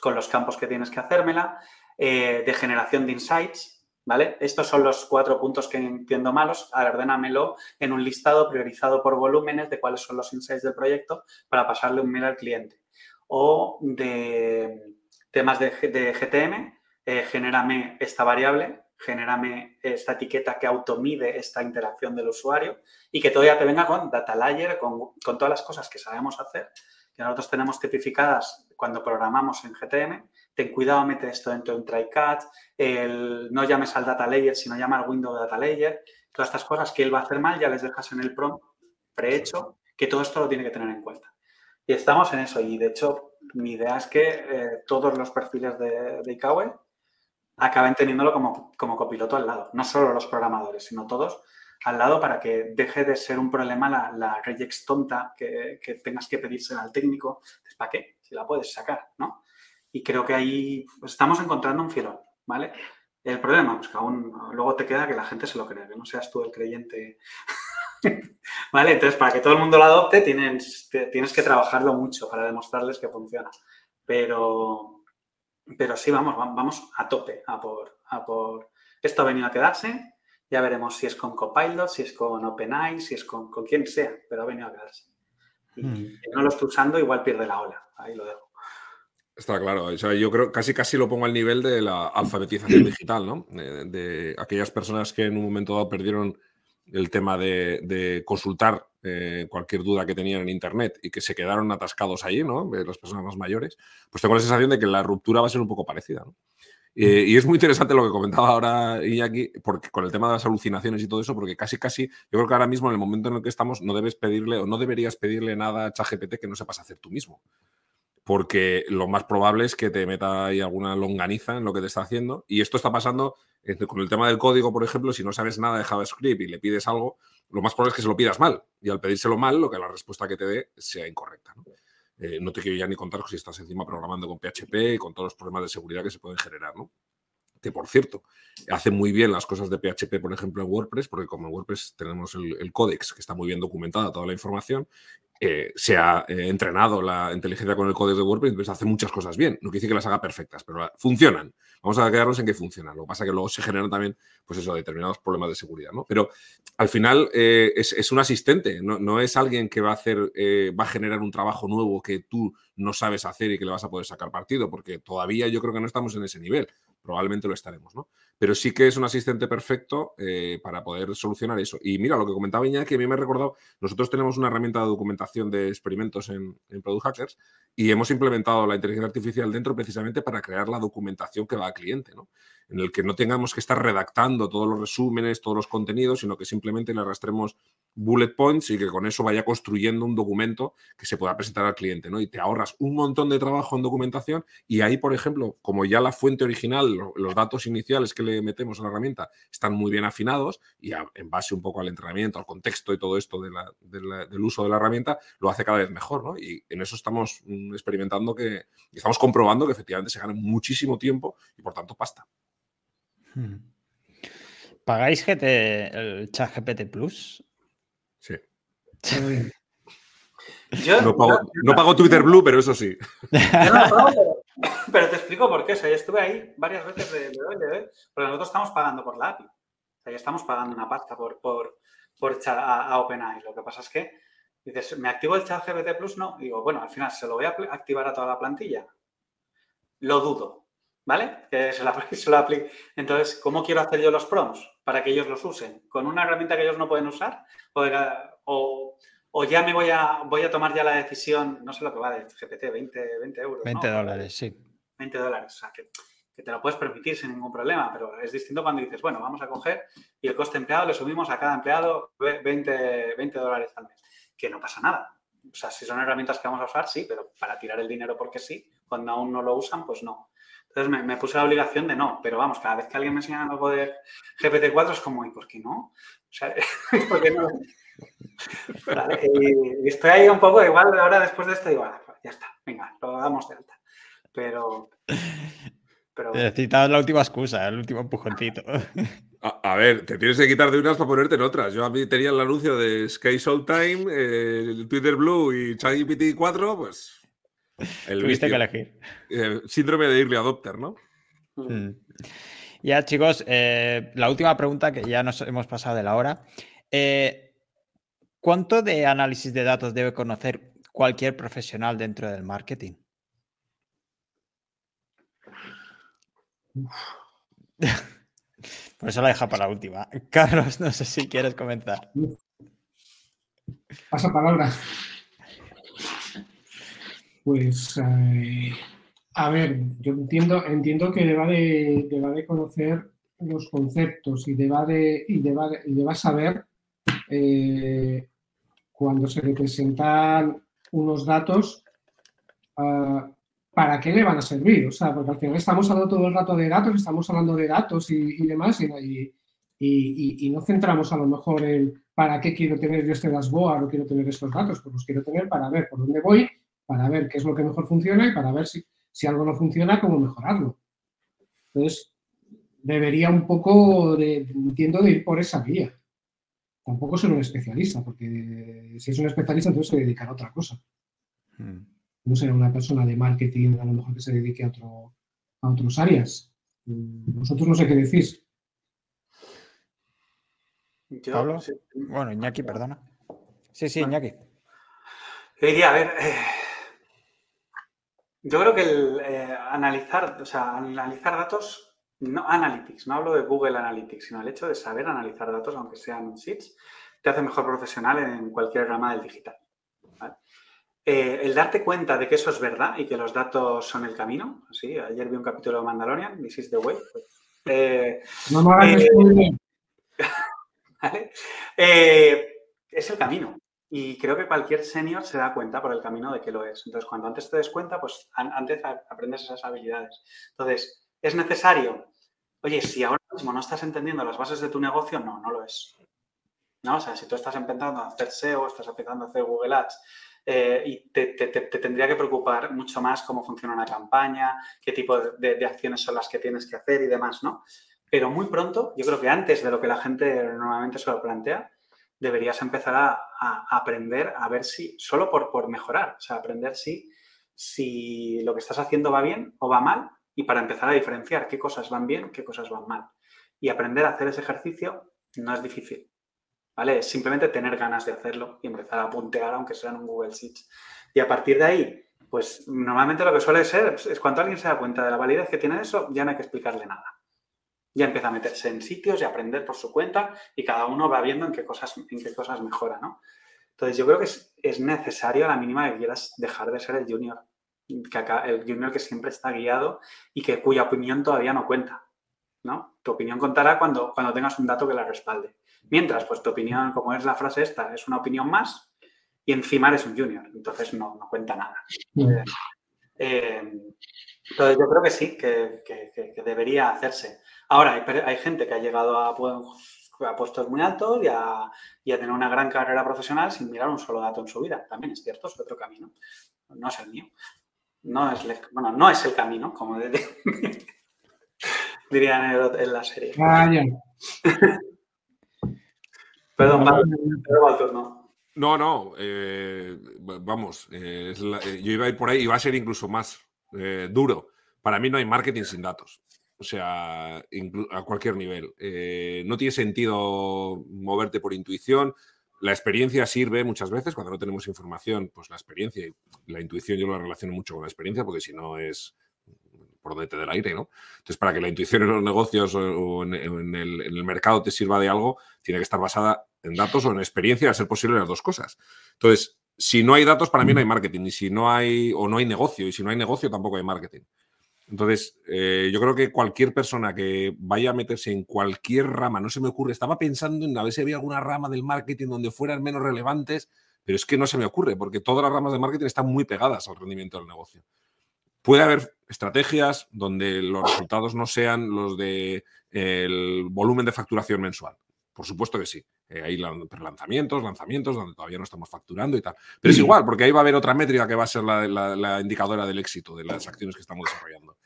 con los campos que tienes que hacérmela, eh, de generación de insights, ¿vale? Estos son los cuatro puntos que entiendo malos. ordénamelo en un listado priorizado por volúmenes de cuáles son los insights del proyecto para pasarle un mail al cliente. O de temas de, GTM, eh, genérame esta variable, genérame esta etiqueta que automide esta interacción del usuario y que todavía te venga con data layer, con, con todas las cosas que sabemos hacer, que nosotros tenemos tipificadas cuando programamos en GTM. Ten cuidado, mete esto dentro de un try catch, el, no llames al data layer, sino llama al window data layer. Todas estas cosas que él va a hacer mal, ya les dejas en el prompt prehecho, que todo esto lo tiene que tener en cuenta. Y estamos en eso. Y de hecho, mi idea es que eh, todos los perfiles de, de Ikawe acaben teniéndolo como, como copiloto al lado. No solo los programadores, sino todos al lado para que deje de ser un problema la, la regex tonta que, que, tengas que pedirse al técnico. ¿Para qué? Si la puedes sacar, ¿no? Y creo que ahí pues, estamos encontrando un filón, ¿vale? El problema, pues que aún luego te queda que la gente se lo crea, que no seas tú el creyente. ¿Vale? Entonces, para que todo el mundo lo adopte, tienes, tienes que trabajarlo mucho para demostrarles que funciona. Pero, pero sí, vamos, vamos a tope, a por, a por... Esto ha venido a quedarse, ya veremos si es con Copilot, si es con OpenAI, si es con, con quien sea, pero ha venido a quedarse. Y si no lo estoy usando, igual pierde la ola. Ahí lo dejo. Está claro. O sea, yo creo casi casi lo pongo al nivel de la alfabetización digital, ¿no? De, de, aquellas personas que en un momento dado perdieron el tema de, de consultar eh, cualquier duda que tenían en Internet y que se quedaron atascados ahí, ¿no? Las personas más mayores, pues tengo la sensación de que la ruptura va a ser un poco parecida, ¿no? Eh, y es muy interesante lo que comentaba ahora Iñaki, porque con el tema de las alucinaciones y todo eso, porque casi, casi, yo creo que ahora mismo en el momento en el que estamos, no debes pedirle o no deberías pedirle nada a ChatGPT que no sepas hacer tú mismo. Porque lo más probable es que te meta ahí alguna longaniza en lo que te está haciendo. Y esto está pasando con el tema del código, por ejemplo, si no sabes nada de JavaScript y le pides algo, lo más probable es que se lo pidas mal. Y al pedírselo mal, lo que la respuesta que te dé sea incorrecta. ¿no? Eh, no te quiero ya ni contar si estás encima programando con PHP y con todos los problemas de seguridad que se pueden generar, ¿no? Que por cierto, hace muy bien las cosas de PHP, por ejemplo, en WordPress, porque como en WordPress tenemos el, el códex que está muy bien documentada toda la información, eh, se ha eh, entrenado la inteligencia con el código de WordPress, entonces hace muchas cosas bien. No quiere decir que las haga perfectas, pero funcionan. Vamos a quedarnos en que funcionan. Lo que pasa es que luego se generan también, pues determinados problemas de seguridad, ¿no? Pero al final eh, es, un asistente, no, no, es alguien que va a hacer, va a generar un trabajo nuevo que tú no sabes hacer y que le vas a poder sacar partido, porque todavía yo creo que no estamos en ese nivel. Probablemente lo estaremos, ¿no? Pero sí que es un asistente perfecto eh, para poder solucionar eso. Y mira, lo que comentaba Iñaki, a mí me ha recordado, nosotros tenemos una herramienta de documentación de experimentos en, en Product Hackers y hemos implementado la inteligencia artificial dentro precisamente para crear la documentación que va al cliente, ¿no? En el que no tengamos que estar redactando todos los resúmenes, todos los contenidos, sino que simplemente le arrastremos bullet points y que con eso vaya construyendo un documento que se pueda presentar al cliente, ¿no? Y te ahorras un montón de trabajo en documentación y ahí, por ejemplo, como ya la fuente original, los datos iniciales que le metemos a la herramienta están muy bien afinados y en base un poco al entrenamiento, al contexto y todo esto del uso de la herramienta, lo hace cada vez mejor, ¿no? Y en eso estamos mm, experimentando que, estamos comprobando que efectivamente se gana muchísimo tiempo y por tanto pasta. Hmm. ¿Pagáis GT, el chat GPT Plus? Sí. Yo, no, pago, yo, no, pago, Twitter Blue, pero eso sí. Yo no pago, pero, pero, te explico por qué. O sea, yo estuve ahí varias veces de, de, de, de porque nosotros estamos pagando por la API. O sea, ya estamos pagando una pasta por, por, por a, a OpenAI. Lo que pasa es que dices, ¿me activo el chat GPT Plus? No. Digo, bueno, al final se lo voy a activar a toda la plantilla. Lo dudo. ¿Vale? Que se la, se aplique. Entonces, ¿cómo quiero hacer yo los prompts para que ellos los usen? ¿Con una herramienta que ellos no pueden usar? O, o, o ya me voy a, voy a tomar ya la decisión, no sé lo que va de GPT, 20, 20 euros. 20 ¿no? dólares, sí. 20 dólares, o sea, que, que, te lo puedes permitir sin ningún problema, pero es distinto cuando dices, bueno, vamos a coger y el coste empleado le subimos a cada empleado 20, 20 dólares al mes, que no pasa nada. O sea, si son herramientas que vamos a usar, sí, pero para tirar el dinero porque sí, cuando aún no lo usan, pues no. Entonces me, me, puse la obligación de no, pero vamos, cada vez que alguien me enseña algo de GPT-4 es como, ¿y por qué no? O sea, ¿por qué no? Vale, y, estoy ahí un poco, igual ahora después de esto digo, ah, ya está, venga, lo damos de alta. Pero... pero... Necesitabas la última excusa, el último empujoncito. A, a, ver, te tienes que quitar de unas para ponerte en otras. Yo a mí tenía el anuncio de Sky Showtime, eh, el Twitter Blue y ChatGPT 4, pues el Tuviste vicio. que elegir. Eh, síndrome de early adopter, ¿no? Mm. Ya, chicos, eh, la última pregunta que ya nos hemos pasado de la hora. Eh, ¿Cuánto de análisis de datos debe conocer cualquier profesional dentro del marketing? Por eso la deja para la última. Carlos, no sé si quieres comenzar. Pasa palabra. Pues, eh, a ver, yo entiendo, entiendo que deba de, de conocer los conceptos y deba de, y deba, y deba saber eh, cuando se le presentan unos datos, ah, ¿para qué le van a servir? O sea, porque al final estamos hablando todo el rato de datos, estamos hablando de datos y, demás, y, y, no centramos a lo mejor en para qué quiero tener yo este dashboard o quiero tener estos datos, pues los quiero tener para ver por dónde voy, para ver qué es lo que mejor funciona y para ver si, si algo no funciona, cómo mejorarlo. Entonces, debería un poco, de, entiendo, de ir por esa vía tampoco ser un especialista, porque si es un especialista, entonces se dedicará a otra cosa. Hmm. No será una persona de marketing, a lo mejor que se dedique a, otro, a otras áreas. Vosotros no sé qué decís. Pablo. Bueno, Iñaki, perdona. Sí, sí, Iñaki. diría, a ver, eh, yo creo que el eh, analizar, o sea, analizar datos no Analytics, no hablo de Google Analytics, sino el hecho de saber analizar datos, aunque sean sheets, te hace mejor profesional en cualquier rama del digital. Eh, el darte cuenta de que eso es verdad y que los datos son el camino, ¿sí? ayer vi un capítulo de Mandalorian, This is the way. Pues, eh, no me eh, es el camino. Y creo que cualquier senior se da cuenta por el camino de que lo es. Entonces, cuando antes te des cuenta, pues antes aprendes esas habilidades. Entonces, ¿Es necesario? Oye, si ahora mismo no estás entendiendo las bases de tu negocio, no, no lo es. ¿No? O sea, si tú estás empezando a hacer SEO, estás empezando a hacer Google Ads eh, y te, tendría que preocupar mucho más cómo funciona una campaña, qué tipo de, acciones son las que tienes que hacer y demás, ¿no? Pero muy pronto, yo creo que antes de lo que la gente normalmente se lo plantea, deberías empezar a, aprender a ver si, solo por, por mejorar, o sea, aprender si, si lo que estás haciendo va bien o va mal y para empezar a diferenciar qué cosas van bien, qué cosas van mal. Y aprender a hacer ese ejercicio no es difícil. ¿Vale? Es simplemente tener ganas de hacerlo y empezar a puntear, aunque sea en un Google Sheets. Y a partir de ahí, pues normalmente lo que suele ser es cuando alguien se da cuenta de la validez que tiene eso, ya no hay que explicarle nada. Ya empieza a meterse en sitios y aprender por su cuenta y cada uno va viendo en qué cosas, en qué cosas mejora, ¿no? Entonces yo creo que es, es necesario a la mínima que quieras dejar de ser el junior que el junior que siempre está guiado y que cuya opinión todavía no cuenta. ¿no? Tu opinión contará cuando, cuando tengas un dato que la respalde. Mientras, pues tu opinión, como es la frase esta, es una opinión más y encima eres un junior, entonces no, no cuenta nada. Eh, eh, entonces yo creo que sí, que, que, debería hacerse. Ahora, hay, hay, gente que ha llegado a, a puestos muy altos y a, y a, tener una gran carrera profesional sin mirar un solo dato en su vida. También es cierto, es otro camino. No es el mío no es, bueno, no es el camino, como dirían en, la serie. Ah, Perdón, no. No, no, eh, vamos, eh, eh, yo iba a ir por ahí y va a ser incluso más duro. Para mí no hay marketing sin datos. O sea, a cualquier nivel. no tiene sentido moverte por intuición. La experiencia sirve muchas veces cuando no tenemos información, pues la experiencia y la intuición yo lo relaciono mucho con la experiencia porque si no es por donde te dé el aire, ¿no? Entonces, para que la intuición en los negocios o en, el, mercado te sirva de algo, tiene que estar basada en datos o en experiencia, a ser posible las dos cosas. Entonces, si no hay datos, para mí no hay marketing, y si no hay, o no hay negocio, y si no hay negocio, tampoco hay marketing. Entonces, eh, yo creo que cualquier persona que vaya a meterse en cualquier rama, no se me ocurre, estaba pensando en a ver si había alguna rama del marketing donde fueran menos relevantes, pero es que no se me ocurre, porque todas las ramas de marketing están muy pegadas al rendimiento del negocio. Puede haber estrategias donde los resultados no sean los del de, volumen de facturación mensual. Por supuesto que sí. Eh, hay lanzamientos, lanzamientos donde todavía no estamos facturando y tal. Pero es igual, porque ahí va a haber otra métrica que va a ser la, indicadora del éxito de las acciones que estamos desarrollando.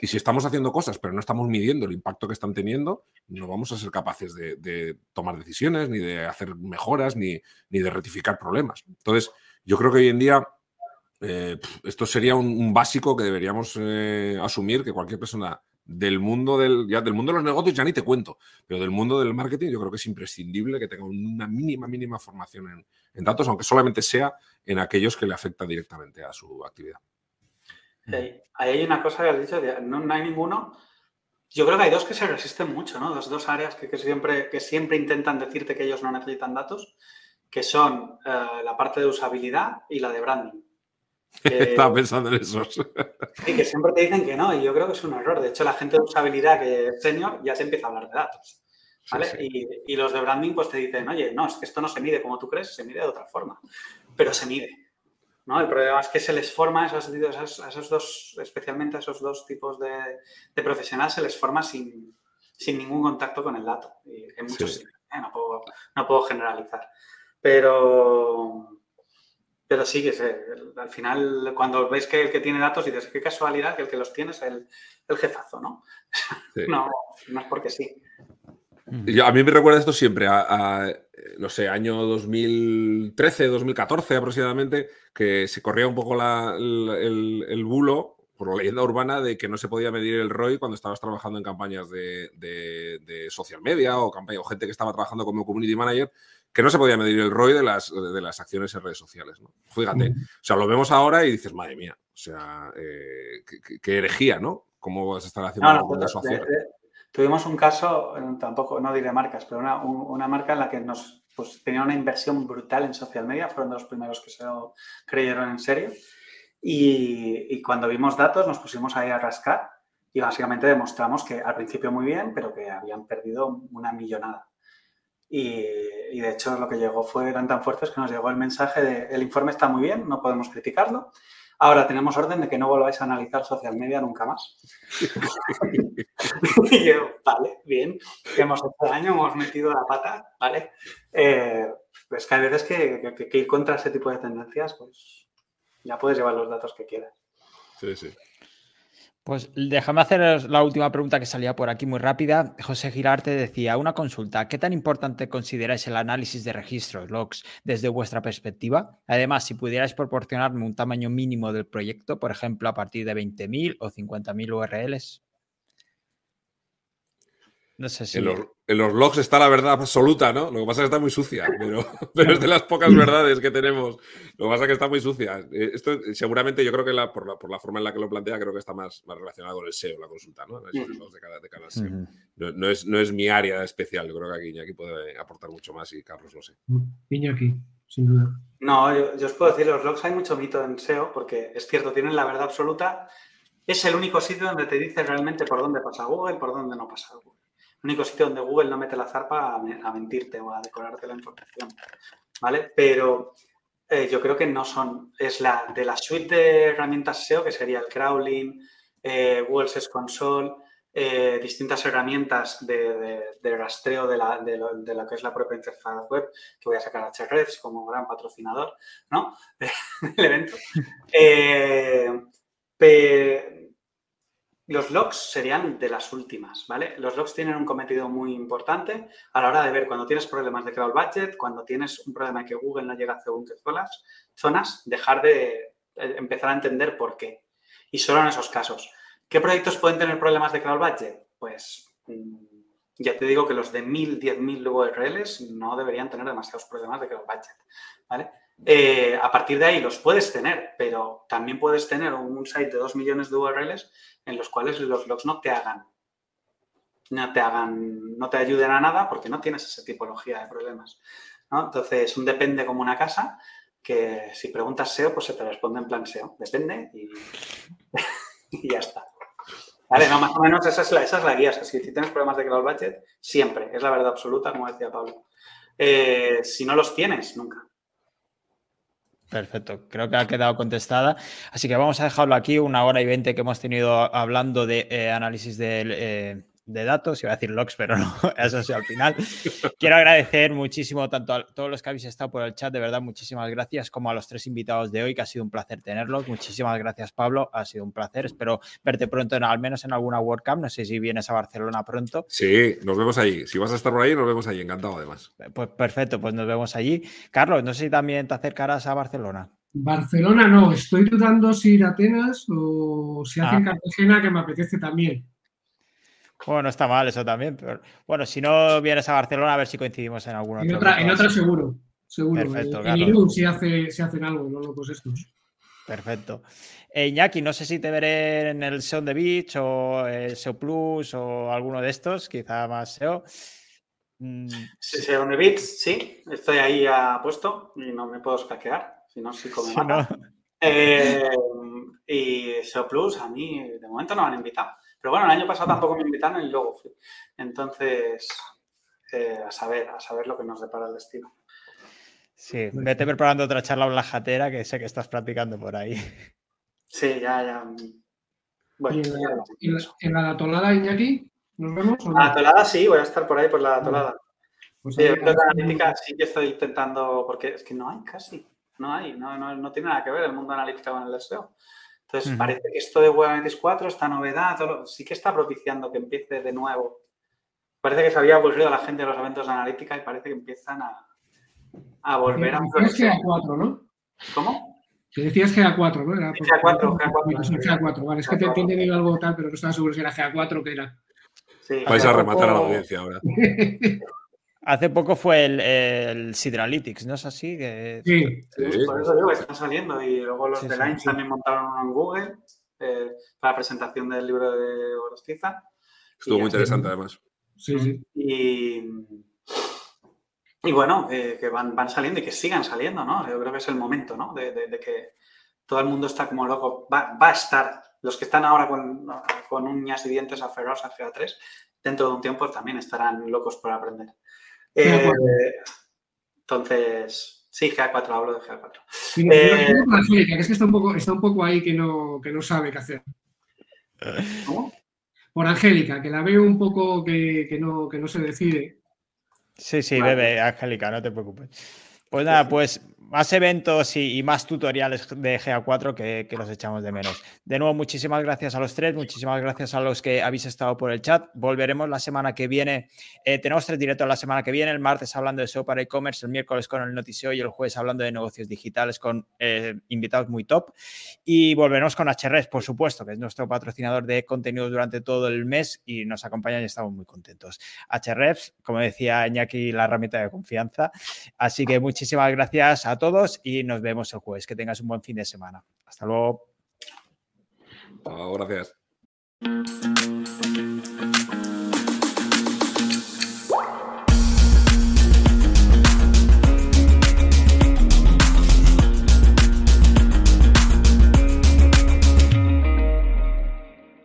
Y si estamos haciendo cosas, pero no estamos midiendo el impacto que están teniendo, no vamos a ser capaces de, tomar decisiones, ni de hacer mejoras, ni, ni, de rectificar problemas. Entonces, yo creo que hoy en día eh, esto sería un, básico que deberíamos eh, asumir que cualquier persona del mundo del, ya del mundo de los negocios ya ni te cuento, pero del mundo del marketing yo creo que es imprescindible que tenga una mínima, mínima formación en, datos, aunque solamente sea en aquellos que le afectan directamente a su actividad. hay una cosa que has dicho, no, hay ninguno Yo creo que hay dos que se resisten mucho, ¿no? Dos, dos áreas que, siempre, que siempre intentan decirte que ellos no necesitan datos, que son eh, la parte de usabilidad y la de branding. Estaba pensando en esos. Y que siempre te dicen que no, y yo creo que es un error. De hecho, la gente de usabilidad que es senior ya te empieza a hablar de datos. ¿vale? Y, y, los de branding pues te dicen, oye, no, es que esto no se mide como tú crees, se mide de otra forma, pero se mide. ¿no? El problema es que se les forma a esos, esos, dos, especialmente a esos dos tipos de, de profesionales, se les forma sin, sin, ningún contacto con el dato. Y en muchos sí. ¿eh? no, puedo, no puedo generalizar. Pero, pero sí, que se, al final, cuando ves que el que tiene datos, dices, qué casualidad que el que los tiene es el, el jefazo, ¿no? Sí. no, no es porque sí. Yo, a mí me recuerda esto siempre a, a, no sé, año 2013, 2014 aproximadamente, que se corría un poco la, el, el, el, bulo, por la leyenda urbana, de que no se podía medir el ROI cuando estabas trabajando en campañas de, de, de social media o, campaña, o gente que estaba trabajando como community manager, que no se podía medir el ROI de las, de las acciones en redes sociales. ¿no? Fíjate, o sea, lo vemos ahora y dices, madre mía, o sea, eh, qué, herejía, ¿no? ¿Cómo vas a estar haciendo no, no, afuera? Tuvimos un caso, tampoco, no diré marcas, pero una, una marca en la que nos pues, tenía una inversión brutal en social media, fueron de los primeros que se lo creyeron en serio. Y, y, cuando vimos datos nos pusimos ahí a rascar y básicamente demostramos que al principio muy bien, pero que habían perdido una millonada. Y, de hecho lo que llegó fue, eran tan fuertes que nos llegó el mensaje de el informe está muy bien, no podemos criticarlo. Ahora tenemos orden de que no volváis a analizar social media nunca más. y yo, vale, bien, hemos hecho daño, hemos metido la pata, ¿vale? Eh, pues que hay veces que, que, ir contra ese tipo de tendencias, pues ya puedes llevar los datos que quieras. Sí, sí. Pues déjame hacer la última pregunta que salía por aquí muy rápida. José Girarte decía, una consulta, ¿qué tan importante consideráis el análisis de registros, logs, desde vuestra perspectiva? Además, si pudierais proporcionarme un tamaño mínimo del proyecto, por ejemplo, a partir de 20.000 o 50.000 URLs. No sé si... En los, en los, logs está la verdad absoluta, ¿no? Lo que pasa es que está muy sucia, pero, pero, es de las pocas verdades que tenemos. Lo que pasa es que está muy sucia. Eh, esto seguramente yo creo que la, por, la, por, la, forma en la que lo plantea, creo que está más, más relacionado con el SEO, la consulta, ¿no? De cada, de cada SEO. Uh -huh. no, no, es, no es mi área especial. Yo creo que aquí Iñaki puede aportar mucho más y Carlos lo sé. Iñaki, sin duda. No, yo, yo os puedo decir, los logs hay mucho mito en SEO porque es cierto, tienen la verdad absoluta. Es el único sitio donde te dice realmente por dónde pasa Google y por dónde no pasa Google el único sitio donde Google no mete la zarpa a, a mentirte o a decorarte la información. ¿Vale? Pero eh, yo creo que no son. Es la de la suite de herramientas SEO, que sería el crawling, eh, Google Search Console, eh, distintas herramientas de, de, de rastreo de, la, de, lo, de, lo, que es la propia interfaz web, que voy a sacar a Hrefs como gran patrocinador ¿no? del evento. pero los logs serían de las últimas, ¿vale? Los logs tienen un cometido muy importante a la hora de ver cuando tienes problemas de crowd budget, cuando tienes un problema que Google no llega según qué zonas, dejar de empezar a entender por qué. Y solo en esos casos. ¿Qué proyectos pueden tener problemas de crowd budget? Pues mm, ya te digo que los de 1000, 10.000 URLs no deberían tener demasiados problemas de crowd budget, ¿vale? Eh, a partir de ahí los puedes tener, pero también puedes tener un site de 2 millones de URLs en los cuales los logs no te hagan, no te hagan, no te ayuden a nada porque no tienes esa tipología de problemas. Entonces, un depende como una casa que si preguntas SEO, pues se te responde en plan SEO. Depende y, ya está. Vale, no, más o menos esa es la, esa es la guía. Si, tienes problemas de crowd budget, siempre, es la verdad absoluta, como decía Pablo. Eh, si no los tienes, nunca. Perfecto, creo que ha quedado contestada. Así que vamos a dejarlo aquí, una hora y veinte que hemos tenido hablando de eh, análisis del, eh, de datos, iba a decir logs, pero no, eso sí al final. Quiero agradecer muchísimo tanto a todos los que habéis estado por el chat, de verdad, muchísimas gracias, como a los tres invitados de hoy, que ha sido un placer tenerlos. Muchísimas gracias, Pablo, ha sido un placer. Espero verte pronto, en, al menos en alguna WordCamp. No sé si vienes a Barcelona pronto. Sí, nos vemos allí. Si vas a estar por ahí, nos vemos allí. Encantado, además. Pues perfecto, pues nos vemos allí. Carlos, no sé si también te acercarás a Barcelona. Barcelona no, estoy dudando si ir a Atenas o si hacen ah. Cartagena, que me apetece también. Bueno, no está mal eso también, pero bueno, si no vienes a Barcelona, a ver si coincidimos en alguna en otra. En otra seguro, seguro. Perfecto, en, en Irún si, hace, si hacen algo, los locos estos. Perfecto. Eh, Iñaki, no sé si te veré en el SEO de Beach o el SEO Plus o alguno de estos, quizá más SEO. Mm, sí, SEO de Beach, sí, estoy ahí a puesto y no me puedo escaquear, si no, sí como eh, y SEO Plus, a mí de momento no me han invitado. Pero bueno, el año pasado tampoco me invitaron y luego fui. Entonces, eh, a saber, a saber lo que nos depara el destino. Sí, vete preparando otra charla en la jatera que sé que estás practicando por ahí. Sí, ya, ya. Bueno, ¿Y en, la, atolada, Iñaki? ¿Nos vemos? la atolada sí, voy a estar por ahí por la atolada. Pues sí, la analítica sí que estoy intentando, porque es que no hay casi, no hay, no, no, no tiene nada que ver el mundo analítico con el deseo. Entonces, parece que esto de Web 4, esta novedad, sí que está propiciando que empiece de nuevo. Parece que se había aburrido a la gente de los eventos de analítica y parece que empiezan a, a volver a florecer. GA4, ¿no? ¿Cómo? Que decías GA4, ¿no? Era GA4, GA4. GA4, vale. Es que te he entendido algo tal, pero no estaba seguro si era GA4 o qué era. Sí. Vais a rematar a la audiencia ahora. Hace poco fue el, el Sidralytics, ¿no es así? Que... Sí. sí. por eso digo que están saliendo. Y luego los de Lines también montaron uno en Google eh, para la presentación del libro de Orostiza. Estuvo muy interesante, además. Sí, sí. Y, y bueno, eh, que van, van saliendo y que sigan saliendo, ¿no? Yo creo que es el momento, ¿no? De, de, que todo el mundo está como loco. Va, va, a estar. Los que están ahora con, con uñas y dientes aferrados a GA3, dentro de un tiempo también estarán locos por aprender. Eh, entonces, sí, GA4, hablo de GA4. eh, es que está un poco, está un poco ahí que no, que no sabe qué hacer. ¿Cómo? Por Angélica, que la veo un poco que, que, no, que no se decide. Sí, sí, bebe, Angélica, no te preocupes. Pues nada, pues más eventos y, más tutoriales de GA4 que, los echamos de menos. De nuevo, muchísimas gracias a los tres, muchísimas gracias a los que habéis estado por el chat. Volveremos la semana que viene. Eh, tenemos tres directos la semana que viene, el martes hablando de SEO para e-commerce, el miércoles con el noticiero y el jueves hablando de negocios digitales con eh, invitados muy top. Y volveremos con HRS, por supuesto, que es nuestro patrocinador de contenidos durante todo el mes y nos acompañan y estamos muy contentos. HRS, como decía Iñaki, la herramienta de confianza. Así que muchísimas gracias a todos y nos vemos el jueves. Que tengas un buen fin de semana. Hasta luego. gracias.